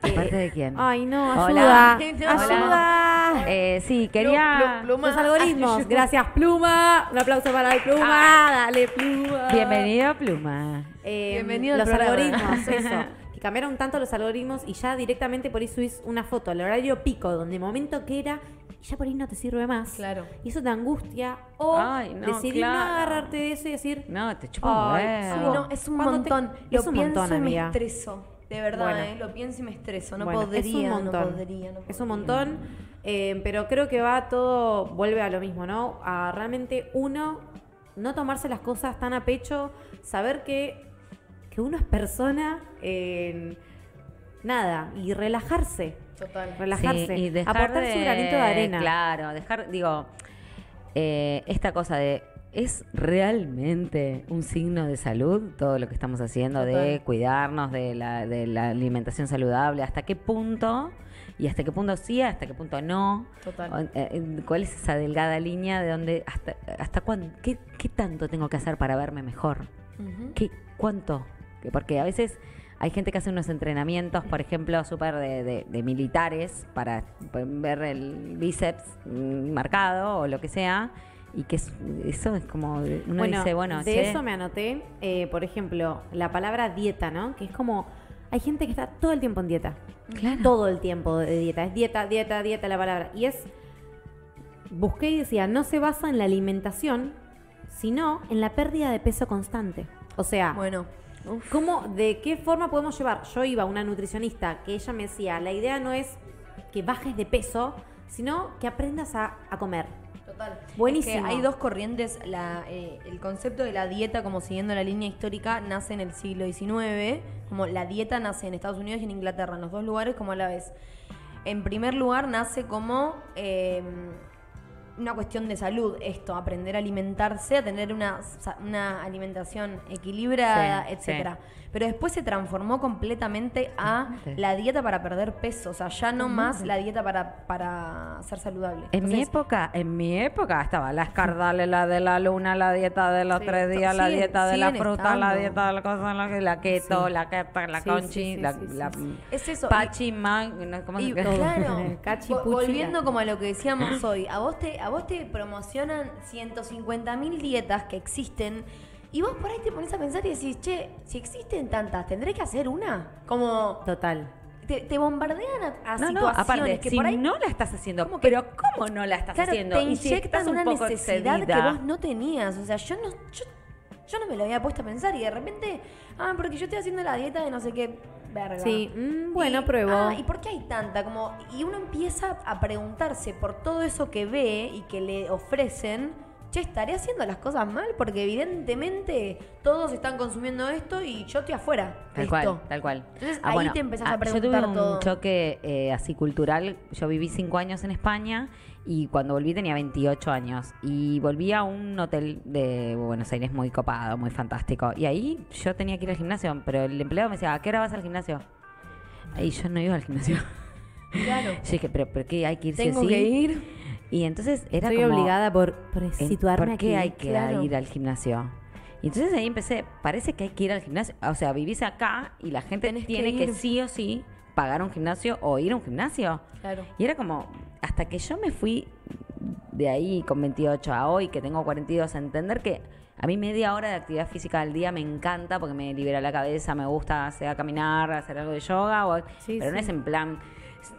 C: ¿Aparte de quién?
B: Ay, no,
C: Hola.
B: ayuda.
A: Hola.
B: Ayuda.
C: Eh, sí, quería...
A: Pluma.
B: Los algoritmos. Gracias, Pluma. Un aplauso para el Pluma.
C: Ah.
B: Dale, Pluma.
C: Bienvenido, Pluma.
B: Eh,
A: Bienvenido
B: Los
A: programa.
B: algoritmos, eso. Cambiaron tanto los algoritmos y ya directamente por ahí subís una foto al horario pico, donde momento que era, y ya por ahí no te sirve más.
A: Claro.
B: Y eso te angustia. O
C: Ay, no,
B: decidir no agarrarte de eso y decir,
C: No, te.
A: Sí,
B: Huevo.
A: no, es un
B: te-
A: montón.
B: es
A: lo
B: un
A: pienso
B: montón,
A: y me estreso. De verdad,
B: Bueno.
A: ¿eh? Lo pienso y me estreso. No
B: Bueno,
A: podría,
B: es un montón.
A: no podría, no
B: Es un
A: podría.
B: montón, eh, pero creo que va todo, vuelve a lo mismo, ¿no? A realmente uno no tomarse las cosas tan a pecho, saber que, que uno es persona, eh, nada, y relajarse,
A: Total.
B: relajarse,
C: Sí, y dejar
B: aportar su
C: de-
B: granito de arena.
C: Claro, dejar, digo, eh, esta cosa de. ¿Es realmente un signo de salud todo lo que estamos haciendo de cuidarnos de la, de la alimentación saludable? ¿Hasta qué punto? ¿Y hasta qué punto sí? ¿Hasta qué punto no?
A: Total.
C: Eh, eh, ¿Cuál es esa delgada línea de donde hasta, hasta cuándo? ¿Qué, qué tanto tengo que hacer para verme mejor? ¿Qué, ¿Cuánto? Que- Porque a veces hay gente que hace unos entrenamientos, por ejemplo, súper de, de- de militares para ver el bíceps mm, marcado o lo que sea. Y que es- eso es como, uno dice, bueno,
B: de
C: che,
B: eso me anoté, eh, por ejemplo, la palabra dieta, ¿no? Que es como, hay gente que está todo el tiempo en dieta.
C: Claro.
B: Todo el tiempo de dieta. Es dieta, dieta, dieta la palabra. Y es, busqué y decía, no se basa en la alimentación, sino en la pérdida de peso constante. O sea,
A: Bueno.
B: ¿Cómo, de qué forma podemos llevar? Yo iba a una nutricionista que ella me decía, la idea no es que bajes de peso, sino que aprendas a, a comer.
A: Total.
B: Buenísimo.
A: Es que hay dos corrientes. La, eh, el concepto de la dieta, como siguiendo la línea histórica, nace en el siglo XIX. Como la dieta nace en Estados Unidos y en Inglaterra, en los dos lugares como a la vez. En primer lugar, nace como eh, una cuestión de salud, esto, aprender a alimentarse, a tener una, una alimentación equilibrada,
C: Sí,
A: etcétera. Pero después se transformó completamente a la dieta para perder peso, o sea, ya no más la dieta para, para ser saludable.
C: En mi época, en mi época estaba la escardale, la de la luna, la dieta de los tres días, la dieta de la fruta, la dieta de la cosa, la, keto, la keto, la conchi, la, la.
A: Es eso.
C: pachi, man, ¿cómo se
A: Y, claro,
B: Cachi,
A: volviendo como a lo que decíamos hoy, a vos te, a vos te promocionan 150 mil dietas que existen y vos por ahí te pones a pensar y decís, che, si existen tantas, ¿tendré que hacer una? Como
B: Total.
A: te, te bombardean a, a
C: No, no,
A: situaciones
C: aparte,
A: que
C: si
A: por ahí
C: no la estás haciendo,
A: ¿Cómo que-
C: pero ¿cómo no la estás
A: claro,
C: haciendo?
A: te
C: Y si un
A: una necesidad que vos no tenías. O sea, yo no, yo, yo no me lo había puesto a pensar y de repente, ah, porque yo estoy haciendo la dieta de no sé qué verga.
B: Sí, mm, bueno,
A: Y,
B: pruebo.
A: ah, ¿Y por qué hay tanta? Como, y uno empieza a preguntarse por todo eso que ve y que le ofrecen. Che, ¿estaré haciendo las cosas mal? Porque evidentemente todos están consumiendo esto y yo estoy afuera.
C: Tal cual, tal cual.
A: Entonces, ahí te empezás a
C: ah, Yo
A: preguntar
C: tuve un
A: todo.
C: choque eh, así cultural. Yo viví cinco años en España y cuando volví tenía 28 años. Y volví a un hotel de Buenos Aires muy copado, muy fantástico. Y ahí yo tenía que ir al gimnasio, pero el empleado me decía, ¿a qué hora vas al gimnasio? Y yo no iba al gimnasio.
A: Claro.
C: Yo dije, ¿pero por qué hay que ir sí o
A: Tengo
C: sí?".
A: que ir.
C: Y entonces era
B: Estoy
C: como...
B: obligada por, situarme
C: ¿Por qué
B: aquí.
C: hay que
A: claro.
C: ir al gimnasio? Y entonces ahí empecé, parece que hay que ir al gimnasio. O sea, vivís acá y la gente
A: Tenés
C: tiene que, sí o sí pagar un gimnasio o ir a un gimnasio.
A: Claro.
C: Y era como, hasta que yo me fui de ahí con 28 a hoy, que tengo 42, a entender que a mí media hora de actividad física al día me encanta porque me libera la cabeza, me gusta sea caminar, hacer algo de yoga, o-
B: Sí,
C: pero no es en plan,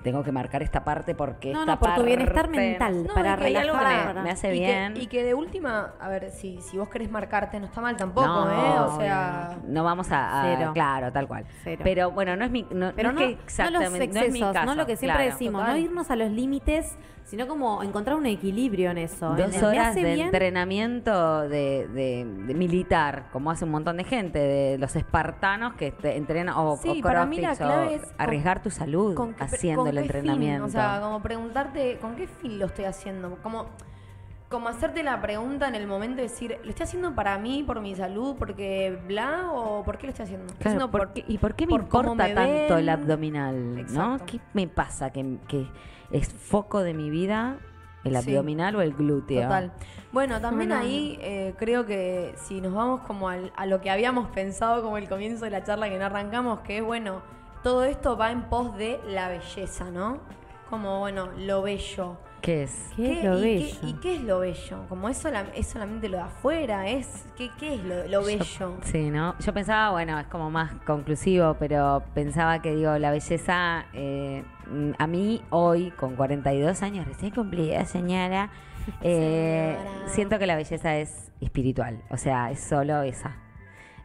C: tengo que marcar esta parte porque
B: No,
C: esta
B: no, por tu bienestar
C: parte-
B: mental,
A: No,
B: para relajar.
C: me- me hace
A: y
C: bien.
A: Que, y que de última, a ver, si, si vos querés marcarte, no está mal tampoco,
C: No,
A: ¿eh? O sea.
C: no vamos a, a- claro, tal cual.
B: Cero.
C: Pero bueno, no es mi, no,
B: Pero
C: no,
B: no,
C: es que
B: no los
C: exactamente,
B: excesos,
C: no, es mi caso,
B: lo que siempre
C: claro.
B: decimos,
A: Total.
B: no irnos a los límites, sino como encontrar un equilibrio en eso.
C: Dos horas de
B: bien,
C: entrenamiento de, de- de militar, como hace un montón de gente, de los espartanos que te entrenan, o,
A: Sí,
C: o
A: para mí la clave es con-
C: arriesgar tu salud
A: ¿Con qué-
C: haciendo
A: con
C: el
A: qué fin?
C: entrenamiento.
A: O sea, como preguntarte, ¿con qué fin lo estoy haciendo? Como, como hacerte la pregunta en el momento de decir, ¿lo estoy haciendo para mí, por mi salud, porque bla, o por qué lo estoy haciendo? ¿Lo estoy
C: Claro,
A: haciendo
C: ¿por ¿Y por qué me
A: por
C: importa
A: me
C: tanto el abdominal? ¿no? ¿Qué me pasa? ¿Que, que es foco de mi vida el
A: Sí.
C: abdominal o el glúteo?
A: Total. Bueno, también
B: No, no,
A: ahí eh, creo que si nos vamos como al- a lo que habíamos pensado como el comienzo de la charla que no arrancamos, que es bueno, todo esto va en pos de la belleza, ¿no? como, bueno, lo bello.
C: ¿Qué es?
B: ¿Qué es lo
A: y
B: bello?
A: Qué, ¿Y qué es lo bello? Como es, sola- es solamente lo de afuera, es ¿qué, qué es lo, lo bello?
C: Sí, ¿no? Yo pensaba, bueno, es como más conclusivo, pero pensaba que, digo, la belleza, eh, a mí hoy, con 42 años, recién cumplida, señora, eh,
A: Señora.
C: siento que la belleza es espiritual, o sea, es solo esa,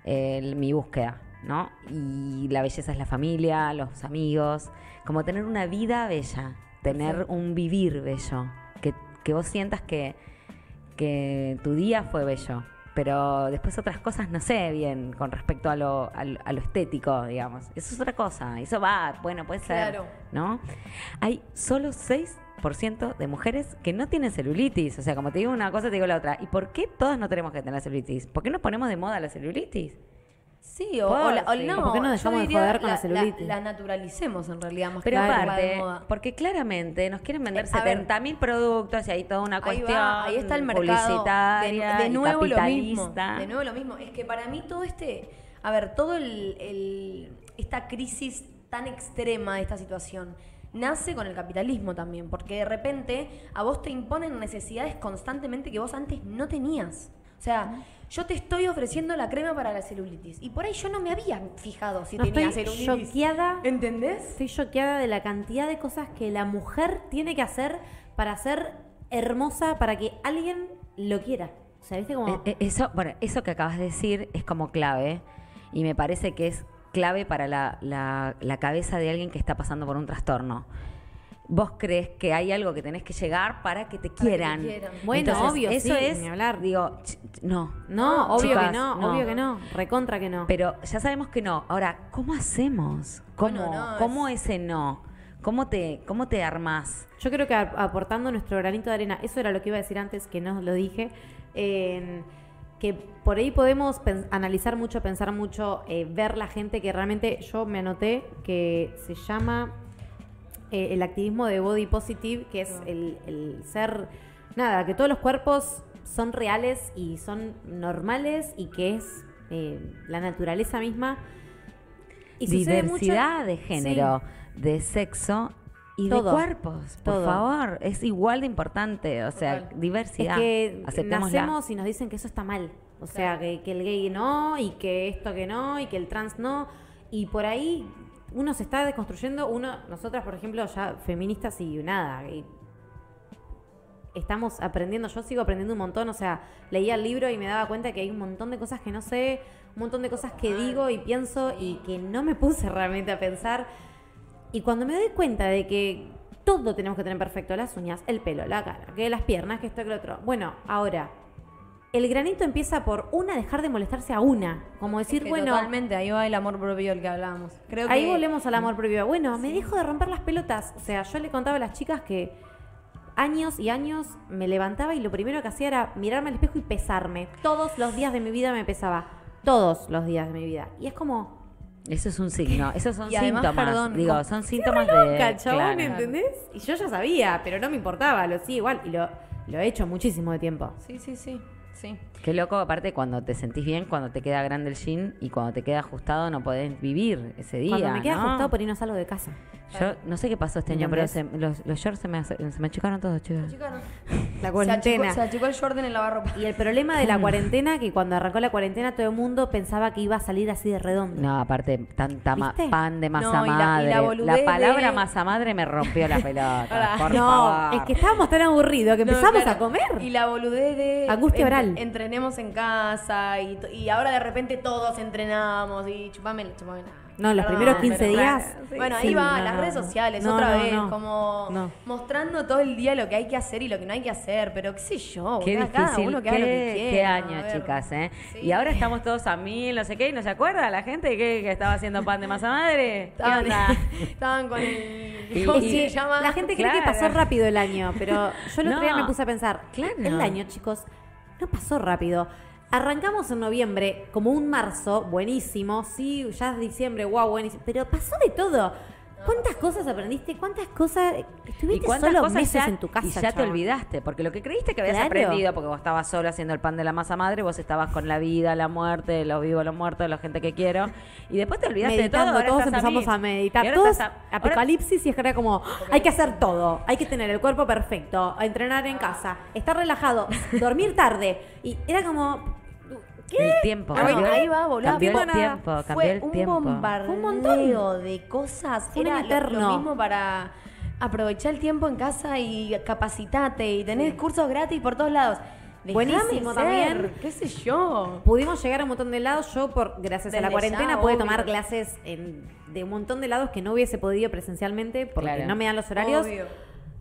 C: mi búsqueda, ¿no? Y la belleza es la familia, los amigos, como tener una vida bella, tener un vivir bello, que, que vos sientas que, que tu día fue bello, pero después otras cosas no sé bien con respecto a lo, a lo- a lo estético, digamos. Eso es otra cosa, eso va, bueno, puede ser,
A: Claro.
C: ¿no? Hay solo 6% de mujeres que no tienen celulitis, o sea, como te digo una cosa, te digo la otra. ¿Y por qué todas no tenemos que tener celulitis? ¿Por qué nos ponemos de moda la celulitis?
A: Sí, o, la- o
C: sí.
A: no,
B: ¿Por qué no
A: yo
B: dejamos de joder con la
A: la,
B: celulitis?
A: La, naturalicemos en realidad, más
C: Pero aparte, porque claramente nos quieren vender
A: Eh, a ver.
C: 70 mil productos y hay toda una
A: Ahí
C: cuestión
A: va, ahí está el mercado de,
C: publicitaria
A: de
C: y
A: nuevo lo mismo. De nuevo lo mismo. Es que para mí todo este, a ver, todo el, el- esta crisis tan extrema de esta situación nace con el capitalismo también, porque de repente a vos te imponen necesidades constantemente que vos antes no tenías. O sea, yo te estoy ofreciendo la crema para la celulitis y por ahí yo no me había fijado si
B: No,
A: tenía
B: estoy
A: celulitis.
B: choqueada.
A: ¿Entendés?
B: Estoy choqueada de la cantidad de cosas que la mujer tiene que hacer para ser hermosa, para que alguien lo quiera. O sea, ¿viste como...?
C: Eh, eh, Eso, bueno, eso que acabas de decir es como clave y me parece que es clave para la, la- la cabeza de alguien que está pasando por un trastorno. Vos crees que hay algo que tenés que llegar para que te
A: que
C: quieran.
B: Bueno, obvio,
C: eso
B: sí,
C: es,
B: ni hablar.
C: digo, no.
B: no, obvio
C: chicas,
B: que no, obvio que no. Recontra que no.
C: Pero ya sabemos que no. Ahora, ¿cómo hacemos? ¿Cómo,
A: Bueno, no,
C: ¿cómo ese no? ¿Cómo te, cómo te armás?
B: Yo creo que aportando nuestro granito de arena, eso era lo que iba a decir antes, que no lo dije, eh, que por ahí podemos analizar mucho, pensar mucho, eh, ver la gente que realmente, yo me anoté que se llama eh, el activismo de body positive, que es el, el ser, nada, que todos los cuerpos son reales y son normales y que es eh, la naturaleza misma. Y sucede mucho-
C: Diversidad de
B: Sí.
C: género, de sexo y
B: Todo,
C: de cuerpos. Por
B: todo.
C: favor, es igual de importante. O sea,
A: Total.
C: diversidad.
B: Es que
C: Aceptémosla.
B: nacemos y nos dicen que eso está mal. O sea, que, que el gay no, y que esto que no, y que el trans no. Y por ahí uno se está desconstruyendo. Uno, nosotras, por ejemplo, ya feministas y nada. y estamos aprendiendo, yo sigo aprendiendo un montón. O sea, leía el libro y me daba cuenta que hay un montón de cosas que no sé, un montón de cosas que digo y pienso y que no me puse realmente a pensar. Y cuando me doy cuenta de que todo tenemos que tener perfecto, las uñas, el pelo, la cara, que las piernas, que esto, que lo otro. Bueno, ahora, el granito empieza por una, dejar de molestarse a una. Como decir,
A: Es que
B: bueno,
A: Totalmente, ahí va el amor propio del que hablábamos. Creo
B: ahí
A: que
B: volvemos al amor propio. Bueno, me dejo de romper las pelotas. O sea, yo le contaba a las chicas que años y años me levantaba y lo primero que hacía era mirarme al espejo y pesarme. Todos los días de mi vida me pesaba. Todos los días de mi vida. Y es como,
C: Eso es un signo. Esos son
A: Y además,
C: síntomas.
A: perdón,
C: digo, son síntomas de.
B: loca, chabón,
C: claro.
B: ¿entendés? Y yo ya sabía, pero no me importaba, lo sí igual. Y lo, lo he hecho muchísimo de tiempo.
A: Sí, sí, sí. Sí.
C: Qué loco, aparte, cuando te sentís bien, cuando te queda grande el jean y cuando te queda ajustado, no podés vivir ese día.
B: Cuando me queda
C: ¿no?
B: ajustado por ahí no salgo de casa.
C: Yo no sé qué pasó este año, pero se- los, los shorts se me, hace- se me achicaron todos, chicos.
B: La
A: Se achicó,
B: cuarentena.
A: se achicó el Jordan en lavarropa.
B: Y el problema de la cuarentena, que cuando arrancó la cuarentena todo el mundo pensaba que iba a salir así de redondo.
C: No, aparte, tanta pan de masa
A: No, y la- y
C: madre.
A: la
C: palabra
A: de-
C: masa madre me rompió la pelota. Por
B: no,
C: favor.
B: es que estábamos tan aburridos que
A: No,
B: empezamos
A: claro.
B: a comer.
A: Y la boludez de.
B: Angustia oral.
A: Entrenemos en casa y, y ahora de repente todos entrenamos y chupame, chupame
B: No, los
A: Perdón,
B: primeros 15
A: pero-
B: días.
A: Bueno,
B: sí,
A: ahí va,
B: no,
A: las
B: no,
A: redes sociales,
B: No,
A: otra
B: no,
A: vez,
B: no.
A: como
B: No.
A: mostrando todo el día lo que hay que hacer y lo que no hay que hacer, pero qué sé yo,
C: Qué
A: boluda, cada
C: difícil,
A: uno que
C: qué,
A: haga lo que
C: qué
A: quiera,
C: año,
A: a ver.
C: chicas, ¿eh?
A: Sí.
C: Y ahora estamos todos a mil, no sé qué, y no se acuerda la gente que, que estaba haciendo pan de masa madre. ¿Qué
A: Estaban, estaban con el.
C: Y-
A: ¿Cómo
C: y-
A: se llama?
B: La gente cree que
C: Claro.
B: pasó rápido el año, pero yo el otro día me puse a pensar,
C: claro.
B: el año, chicos, no pasó rápido. Arrancamos en noviembre como un marzo, buenísimo, sí, ya es diciembre, wow, buenísimo, pero pasó de todo. ¿Cuántas cosas aprendiste? ¿Cuántas cosas
C: ¿Y
B: estuviste
C: cuántas
B: solo
C: cosas
B: meses
C: ya,
B: en tu casa?
C: y ya te olvidaste? Porque lo que creíste que habías
B: Claro.
C: aprendido, porque vos estabas solo haciendo el pan de la masa madre, vos estabas con la vida, la muerte, los vivos, los muertos, la gente que quiero, y después te olvidaste
B: Meditando,
C: de todo.
B: todos empezamos a, meditar. Todos,
C: a-
B: apocalipsis y es que era como, hay que hacer todo. Hay que tener el cuerpo perfecto, entrenar en casa, estar relajado, dormir tarde. Y era como, ¿qué?
C: El tiempo.
A: Ahí,
C: cambió-
A: ahí va, boludo.
C: Cambió el tiempo, cambió
A: Fue
C: el
A: un
C: tiempo.
A: bombardeo
B: Un montón.
A: de cosas.
B: Fue un
A: Era
B: año
A: lo-
B: eterno.
A: Lo, mismo para aprovechar el tiempo en casa y capacitate y tenés cursos gratis por todos lados. Dejame
B: Buenísimo
A: ser,
B: también.
A: qué sé yo.
B: Pudimos llegar a un montón de lados. Yo, por gracias a la cuarentena,
A: ya,
B: pude
A: obvio.
B: tomar clases en- de un montón de lados que no hubiese podido presencialmente porque
C: Claro.
B: no me dan los horarios.
A: Obvio.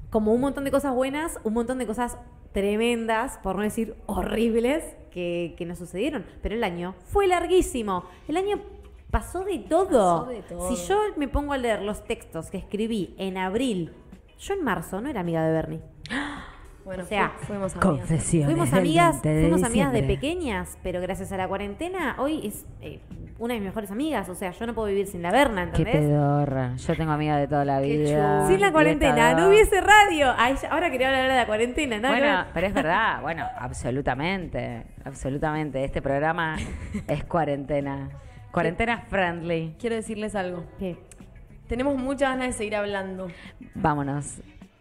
B: Como un montón de cosas buenas, un montón de cosas tremendas, por no decir horribles, que, que nos sucedieron. Pero el año fue larguísimo. El año pasó de todo.
A: Pasó de todo.
B: Si yo me pongo a leer los textos que escribí en abril, yo en marzo no era amiga de Bernie.
A: Bueno,
B: O sea,
A: fu- fuimos amigas.
C: Confesiones.
B: Fuimos amigas,
C: 20 de
B: fuimos amigas de pequeñas, pero gracias a la cuarentena, hoy es eh, una de mis mejores amigas. O sea, yo no puedo vivir sin la Berna,
C: Qué
B: ¿entendés?
C: pedorra. Yo tengo amigas de toda la
A: Qué
C: vida.
B: Sin la cuarentena, no hubiese radio. Ay, ahora quería hablar de la cuarentena, ¿no?
C: Bueno,
B: No.
C: pero es verdad, bueno, absolutamente, absolutamente. Este programa es cuarentena. Cuarentena friendly.
A: Quiero decirles algo.
B: ¿Qué?
A: Tenemos muchas ganas de seguir hablando.
C: Vámonos.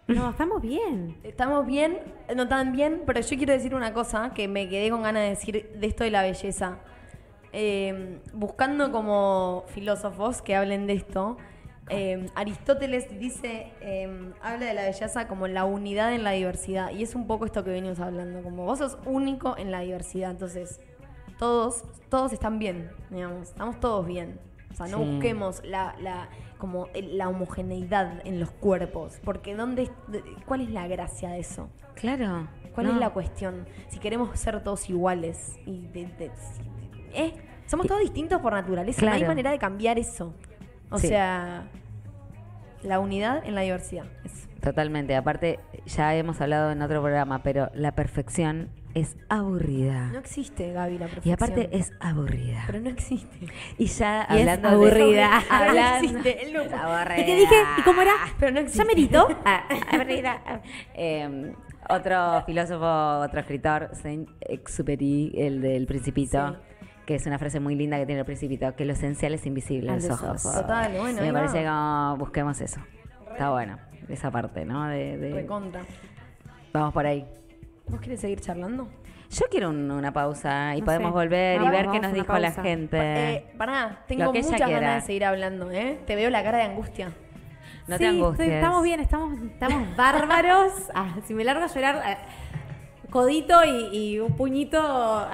B: No, estamos bien.
A: Estamos bien, no tan bien, pero yo quiero decir una cosa que me quedé con ganas de decir de esto de la belleza. Eh, buscando como filósofos que hablen de esto, eh, Aristóteles dice, eh, habla de la belleza como la unidad en la diversidad. Y es un poco esto que venimos hablando, como vos sos único en la diversidad. Entonces, todos, todos están bien, digamos, estamos todos bien. Sea, no
C: Sí.
A: busquemos la, la, como la homogeneidad en los cuerpos, porque ¿dónde, ¿cuál es la gracia de eso?
C: Claro.
A: ¿Cuál
C: no.
A: es la cuestión? Si queremos ser todos iguales y de- de- ¿eh? Somos todos distintos por naturaleza, no hay manera de cambiar eso. O
C: Sí.
A: sea, la unidad en la diversidad. eso.
C: Totalmente. Aparte, ya hemos hablado en otro programa, pero la perfección es aburrida.
A: No existe, Gaby, la perfección.
C: y aparte es aburrida.
A: Pero no existe.
C: Y ya
B: Y es
C: hablando
B: aburrida.
C: de... hablando,
A: No existe, el lujo.
C: Es aburrida.
B: ¿Y qué dije? ¿Y cómo era?
A: Pero no existe.
B: ¿Ya merito? Ah,
C: Aburrida. Eh, otro filósofo, otro escritor, Saint-Exupéry, el del Principito,
A: Sí.
C: que es una frase muy linda que tiene el Principito, que lo esencial es invisible a los ojos.
B: ojos.
A: Total, bueno,
C: me parece que busquemos eso. Está bueno, esa parte, ¿no? De, de-
A: Recontra.
C: Vamos por ahí.
A: ¿Vos querés seguir charlando?
C: Yo quiero un- una pausa y
B: No
C: podemos
B: sé.
C: volver y
B: Vamos,
C: ver qué
B: vamos,
C: nos
B: una
C: dijo la
B: pausa.
C: gente.
A: Eh, pará, tengo
C: Lo que ella
A: muchas
C: quiera.
A: ganas de seguir hablando, ¿eh? Te veo la cara de angustia.
C: no
B: sí,
C: te angusties.
B: estoy- estamos bien, estamos, estamos bárbaros. Ah, si me largo a llorar, ah, codito y, y un puñito.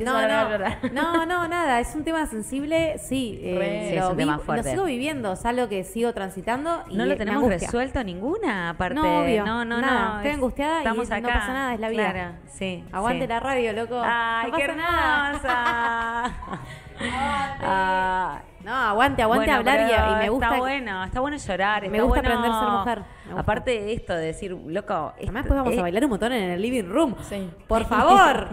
B: No, no,
A: llorar.
B: no, no, nada, es un tema sensible, sí, eh,
C: es
B: lo,
C: tema
B: vi-
C: fuerte.
B: lo sigo viviendo, es algo que sigo transitando y
C: no lo tenemos resuelto ninguna, aparte.
B: No, obvio,
C: no, no,
B: nada.
C: no.
B: Estoy
C: es-
B: angustiada y
C: estamos
B: no
C: acá.
B: pasa nada, es la vida.
C: Claro, sí.
B: Aguante
C: sí.
B: la radio, loco.
C: Ay,
B: no
C: qué
B: pasa nada.
C: hermosa. Ah,
B: No, aguante, aguante
C: bueno,
B: hablar y, me gusta.
C: Está bueno, está bueno llorar.
B: Me
C: está
B: gusta
C: bueno-
B: aprender a ser mujer.
C: Aparte de esto, de decir, loco.
B: Además, después vamos
C: eh,
B: a bailar un montón en el living room.
A: Sí.
B: Por favor.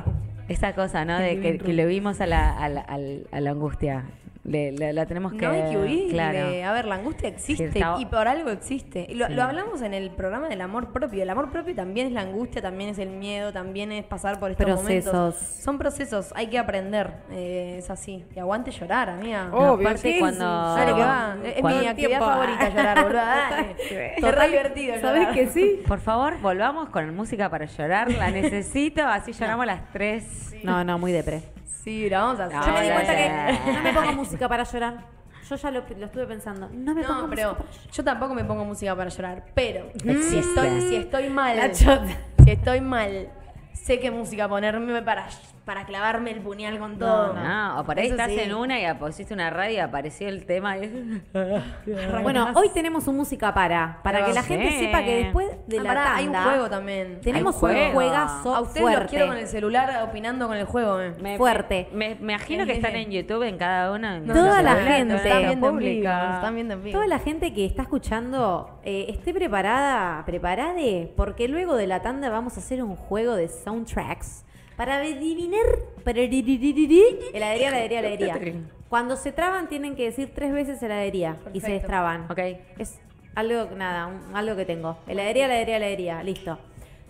C: Esa cosa, ¿no? De que, que le vimos a la, a la, al- a la angustia. Le, le- la tenemos que.
A: No hay que huir.
C: Claro.
A: A ver, la angustia existe
C: Sí, está-
A: y por algo existe. Y Lo,
C: Sí.
A: lo hablamos en el programa del amor propio. El amor propio también es la angustia, también es el miedo, también es pasar por estos
B: Procesos.
A: momentos. Son procesos, hay que aprender. eh, es así. Y aguante llorar, amiga.
C: No,
B: Obvio,
C: aparte
B: sí,
C: cuando.
B: sí,
A: Dale que va. Es mi actividad
B: tiempo.
A: favorita llorar, boludo. Dale. Es re divertido
B: ¿Sabes
A: llorar.
B: que sí?
C: Por favor, volvamos con música para llorar. La necesito, así lloramos las tres.
B: No, no, muy depre.
A: Sí, lo vamos a hacer.
B: Yo me di cuenta que no me pongo música para llorar. Yo ya lo, lo estuve pensando. No me pongo
A: No, pero
B: música para llorar.
A: yo tampoco me pongo música para llorar. Pero si
C: Existe.
A: estoy, si estoy mal,
B: La chota.
A: si estoy mal, sé qué música ponerme para, para clavarme el puñal con todo.
C: No, o por ahí
A: Eso
C: estás
A: sí.
C: en una y pusiste una radio y apareció el tema. y-
B: Bueno, hoy tenemos un música para. Para que la gente sepa que después de
A: Ah,
B: la
A: pará,
B: tanda.
A: hay un juego también.
B: Tenemos un
C: juego.
B: juegazo
A: A ustedes
B: fuerte.
A: los quiero con el celular opinando con el juego. eh.
C: Me-
B: Fuerte.
C: Me, me imagino que están en YouTube en cada en
B: Toda la
C: celular,
B: gente.
A: Están
C: la
A: viendo en vivo,
C: pública.
A: nos están viendo en vivo.
B: Toda la gente que está escuchando, eh, esté preparada, preparade, porque luego de la tanda vamos a hacer un juego de soundtracks Para adivinar. Para heladería, heladería, heladería. Cuando se traban tienen que decir tres veces heladería y se destraban.
C: Ok.
B: Es algo, nada, un- algo que tengo. Heladería, heladería, heladería. Listo.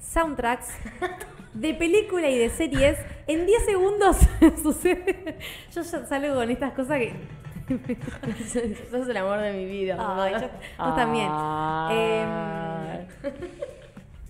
B: Soundtracks de película y de series. En 10 segundos sucede. Yo ya salgo con estas cosas que.
A: Sos el amor de mi vida.
B: Ay, yo- vos también.
C: Ay.
B: Em,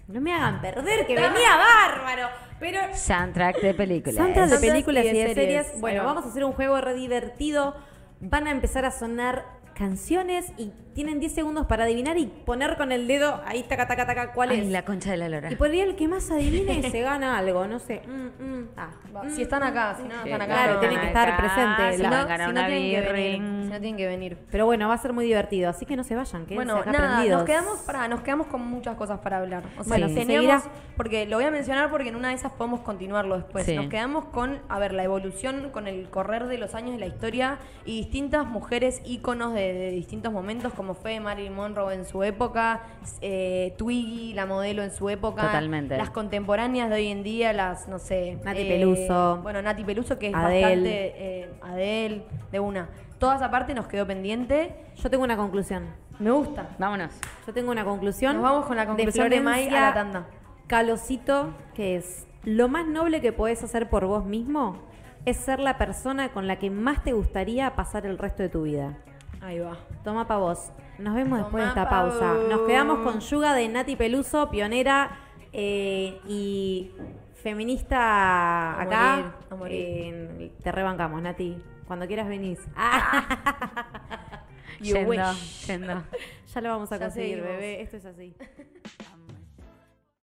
B: no me hagan perder, que venía bárbaro. Pero
C: Soundtrack de películas.
B: Soundtracks de películas
A: y
B: y
A: de
B: series.
A: series.
B: Bueno, vamos a hacer un juego re divertido. Van a empezar a sonar canciones y tienen 10 segundos para adivinar y poner con el dedo ahí taca taca taca cuál
C: Ay,
B: es.
C: la concha de la lora.
B: Y por ahí el que más adivine se gana algo, no sé. Mm, mm, ah.
A: Va, Si están acá, si no, están acá.
B: Claro,
A: no.
B: tienen que estar presentes.
C: Si no,
A: Si no,
C: una
A: tienen que
C: birri.
A: venir. Si no tienen que venir.
B: Pero bueno, va a ser muy divertido, así que no se vayan, quédense
A: Bueno,
B: acá
A: nada,
B: prendidos.
A: nos quedamos, para, nos quedamos con muchas cosas para hablar. O sea,
B: Bueno,
A: teníamos,
B: seguirá.
A: porque lo voy a mencionar porque en una de esas podemos continuarlo después.
C: Sí.
A: Nos quedamos con, a ver, la evolución con el correr de los años de la historia y distintas mujeres íconos de, de distintos momentos, como fue Marilyn Monroe en su época, eh, Twiggy, la modelo en su época.
C: Totalmente.
A: Las contemporáneas de hoy en día, las, no sé.
B: Nati Peluso.
A: Bueno, Nati Peluso, que es
B: Adele.
A: bastante. eh, Adele, de una. Toda esa parte nos quedó pendiente.
B: Yo tengo una conclusión.
A: Me gusta.
C: Vámonos.
B: Yo tengo una conclusión.
A: Nos vamos con la conclusión de Mai a la tanda.
B: Calosito, que es lo más noble que podés hacer por vos mismo es ser la persona con la que más te gustaría pasar el resto de tu vida.
A: Ahí va.
B: Toma pa' vos. Nos vemos después de esta
A: pa'
B: pausa.
A: vos.
B: Nos quedamos con Yuga de Nati Peluso, pionera eh, y feminista
A: A
B: acá.
A: morir, a morir.
B: Eh, te rebancamos, Nati. Cuando quieras venís.
A: You
C: Yendo,
B: ya lo vamos a
A: Ya
B: conseguir,
A: seguimos.
B: bebé. Esto es así.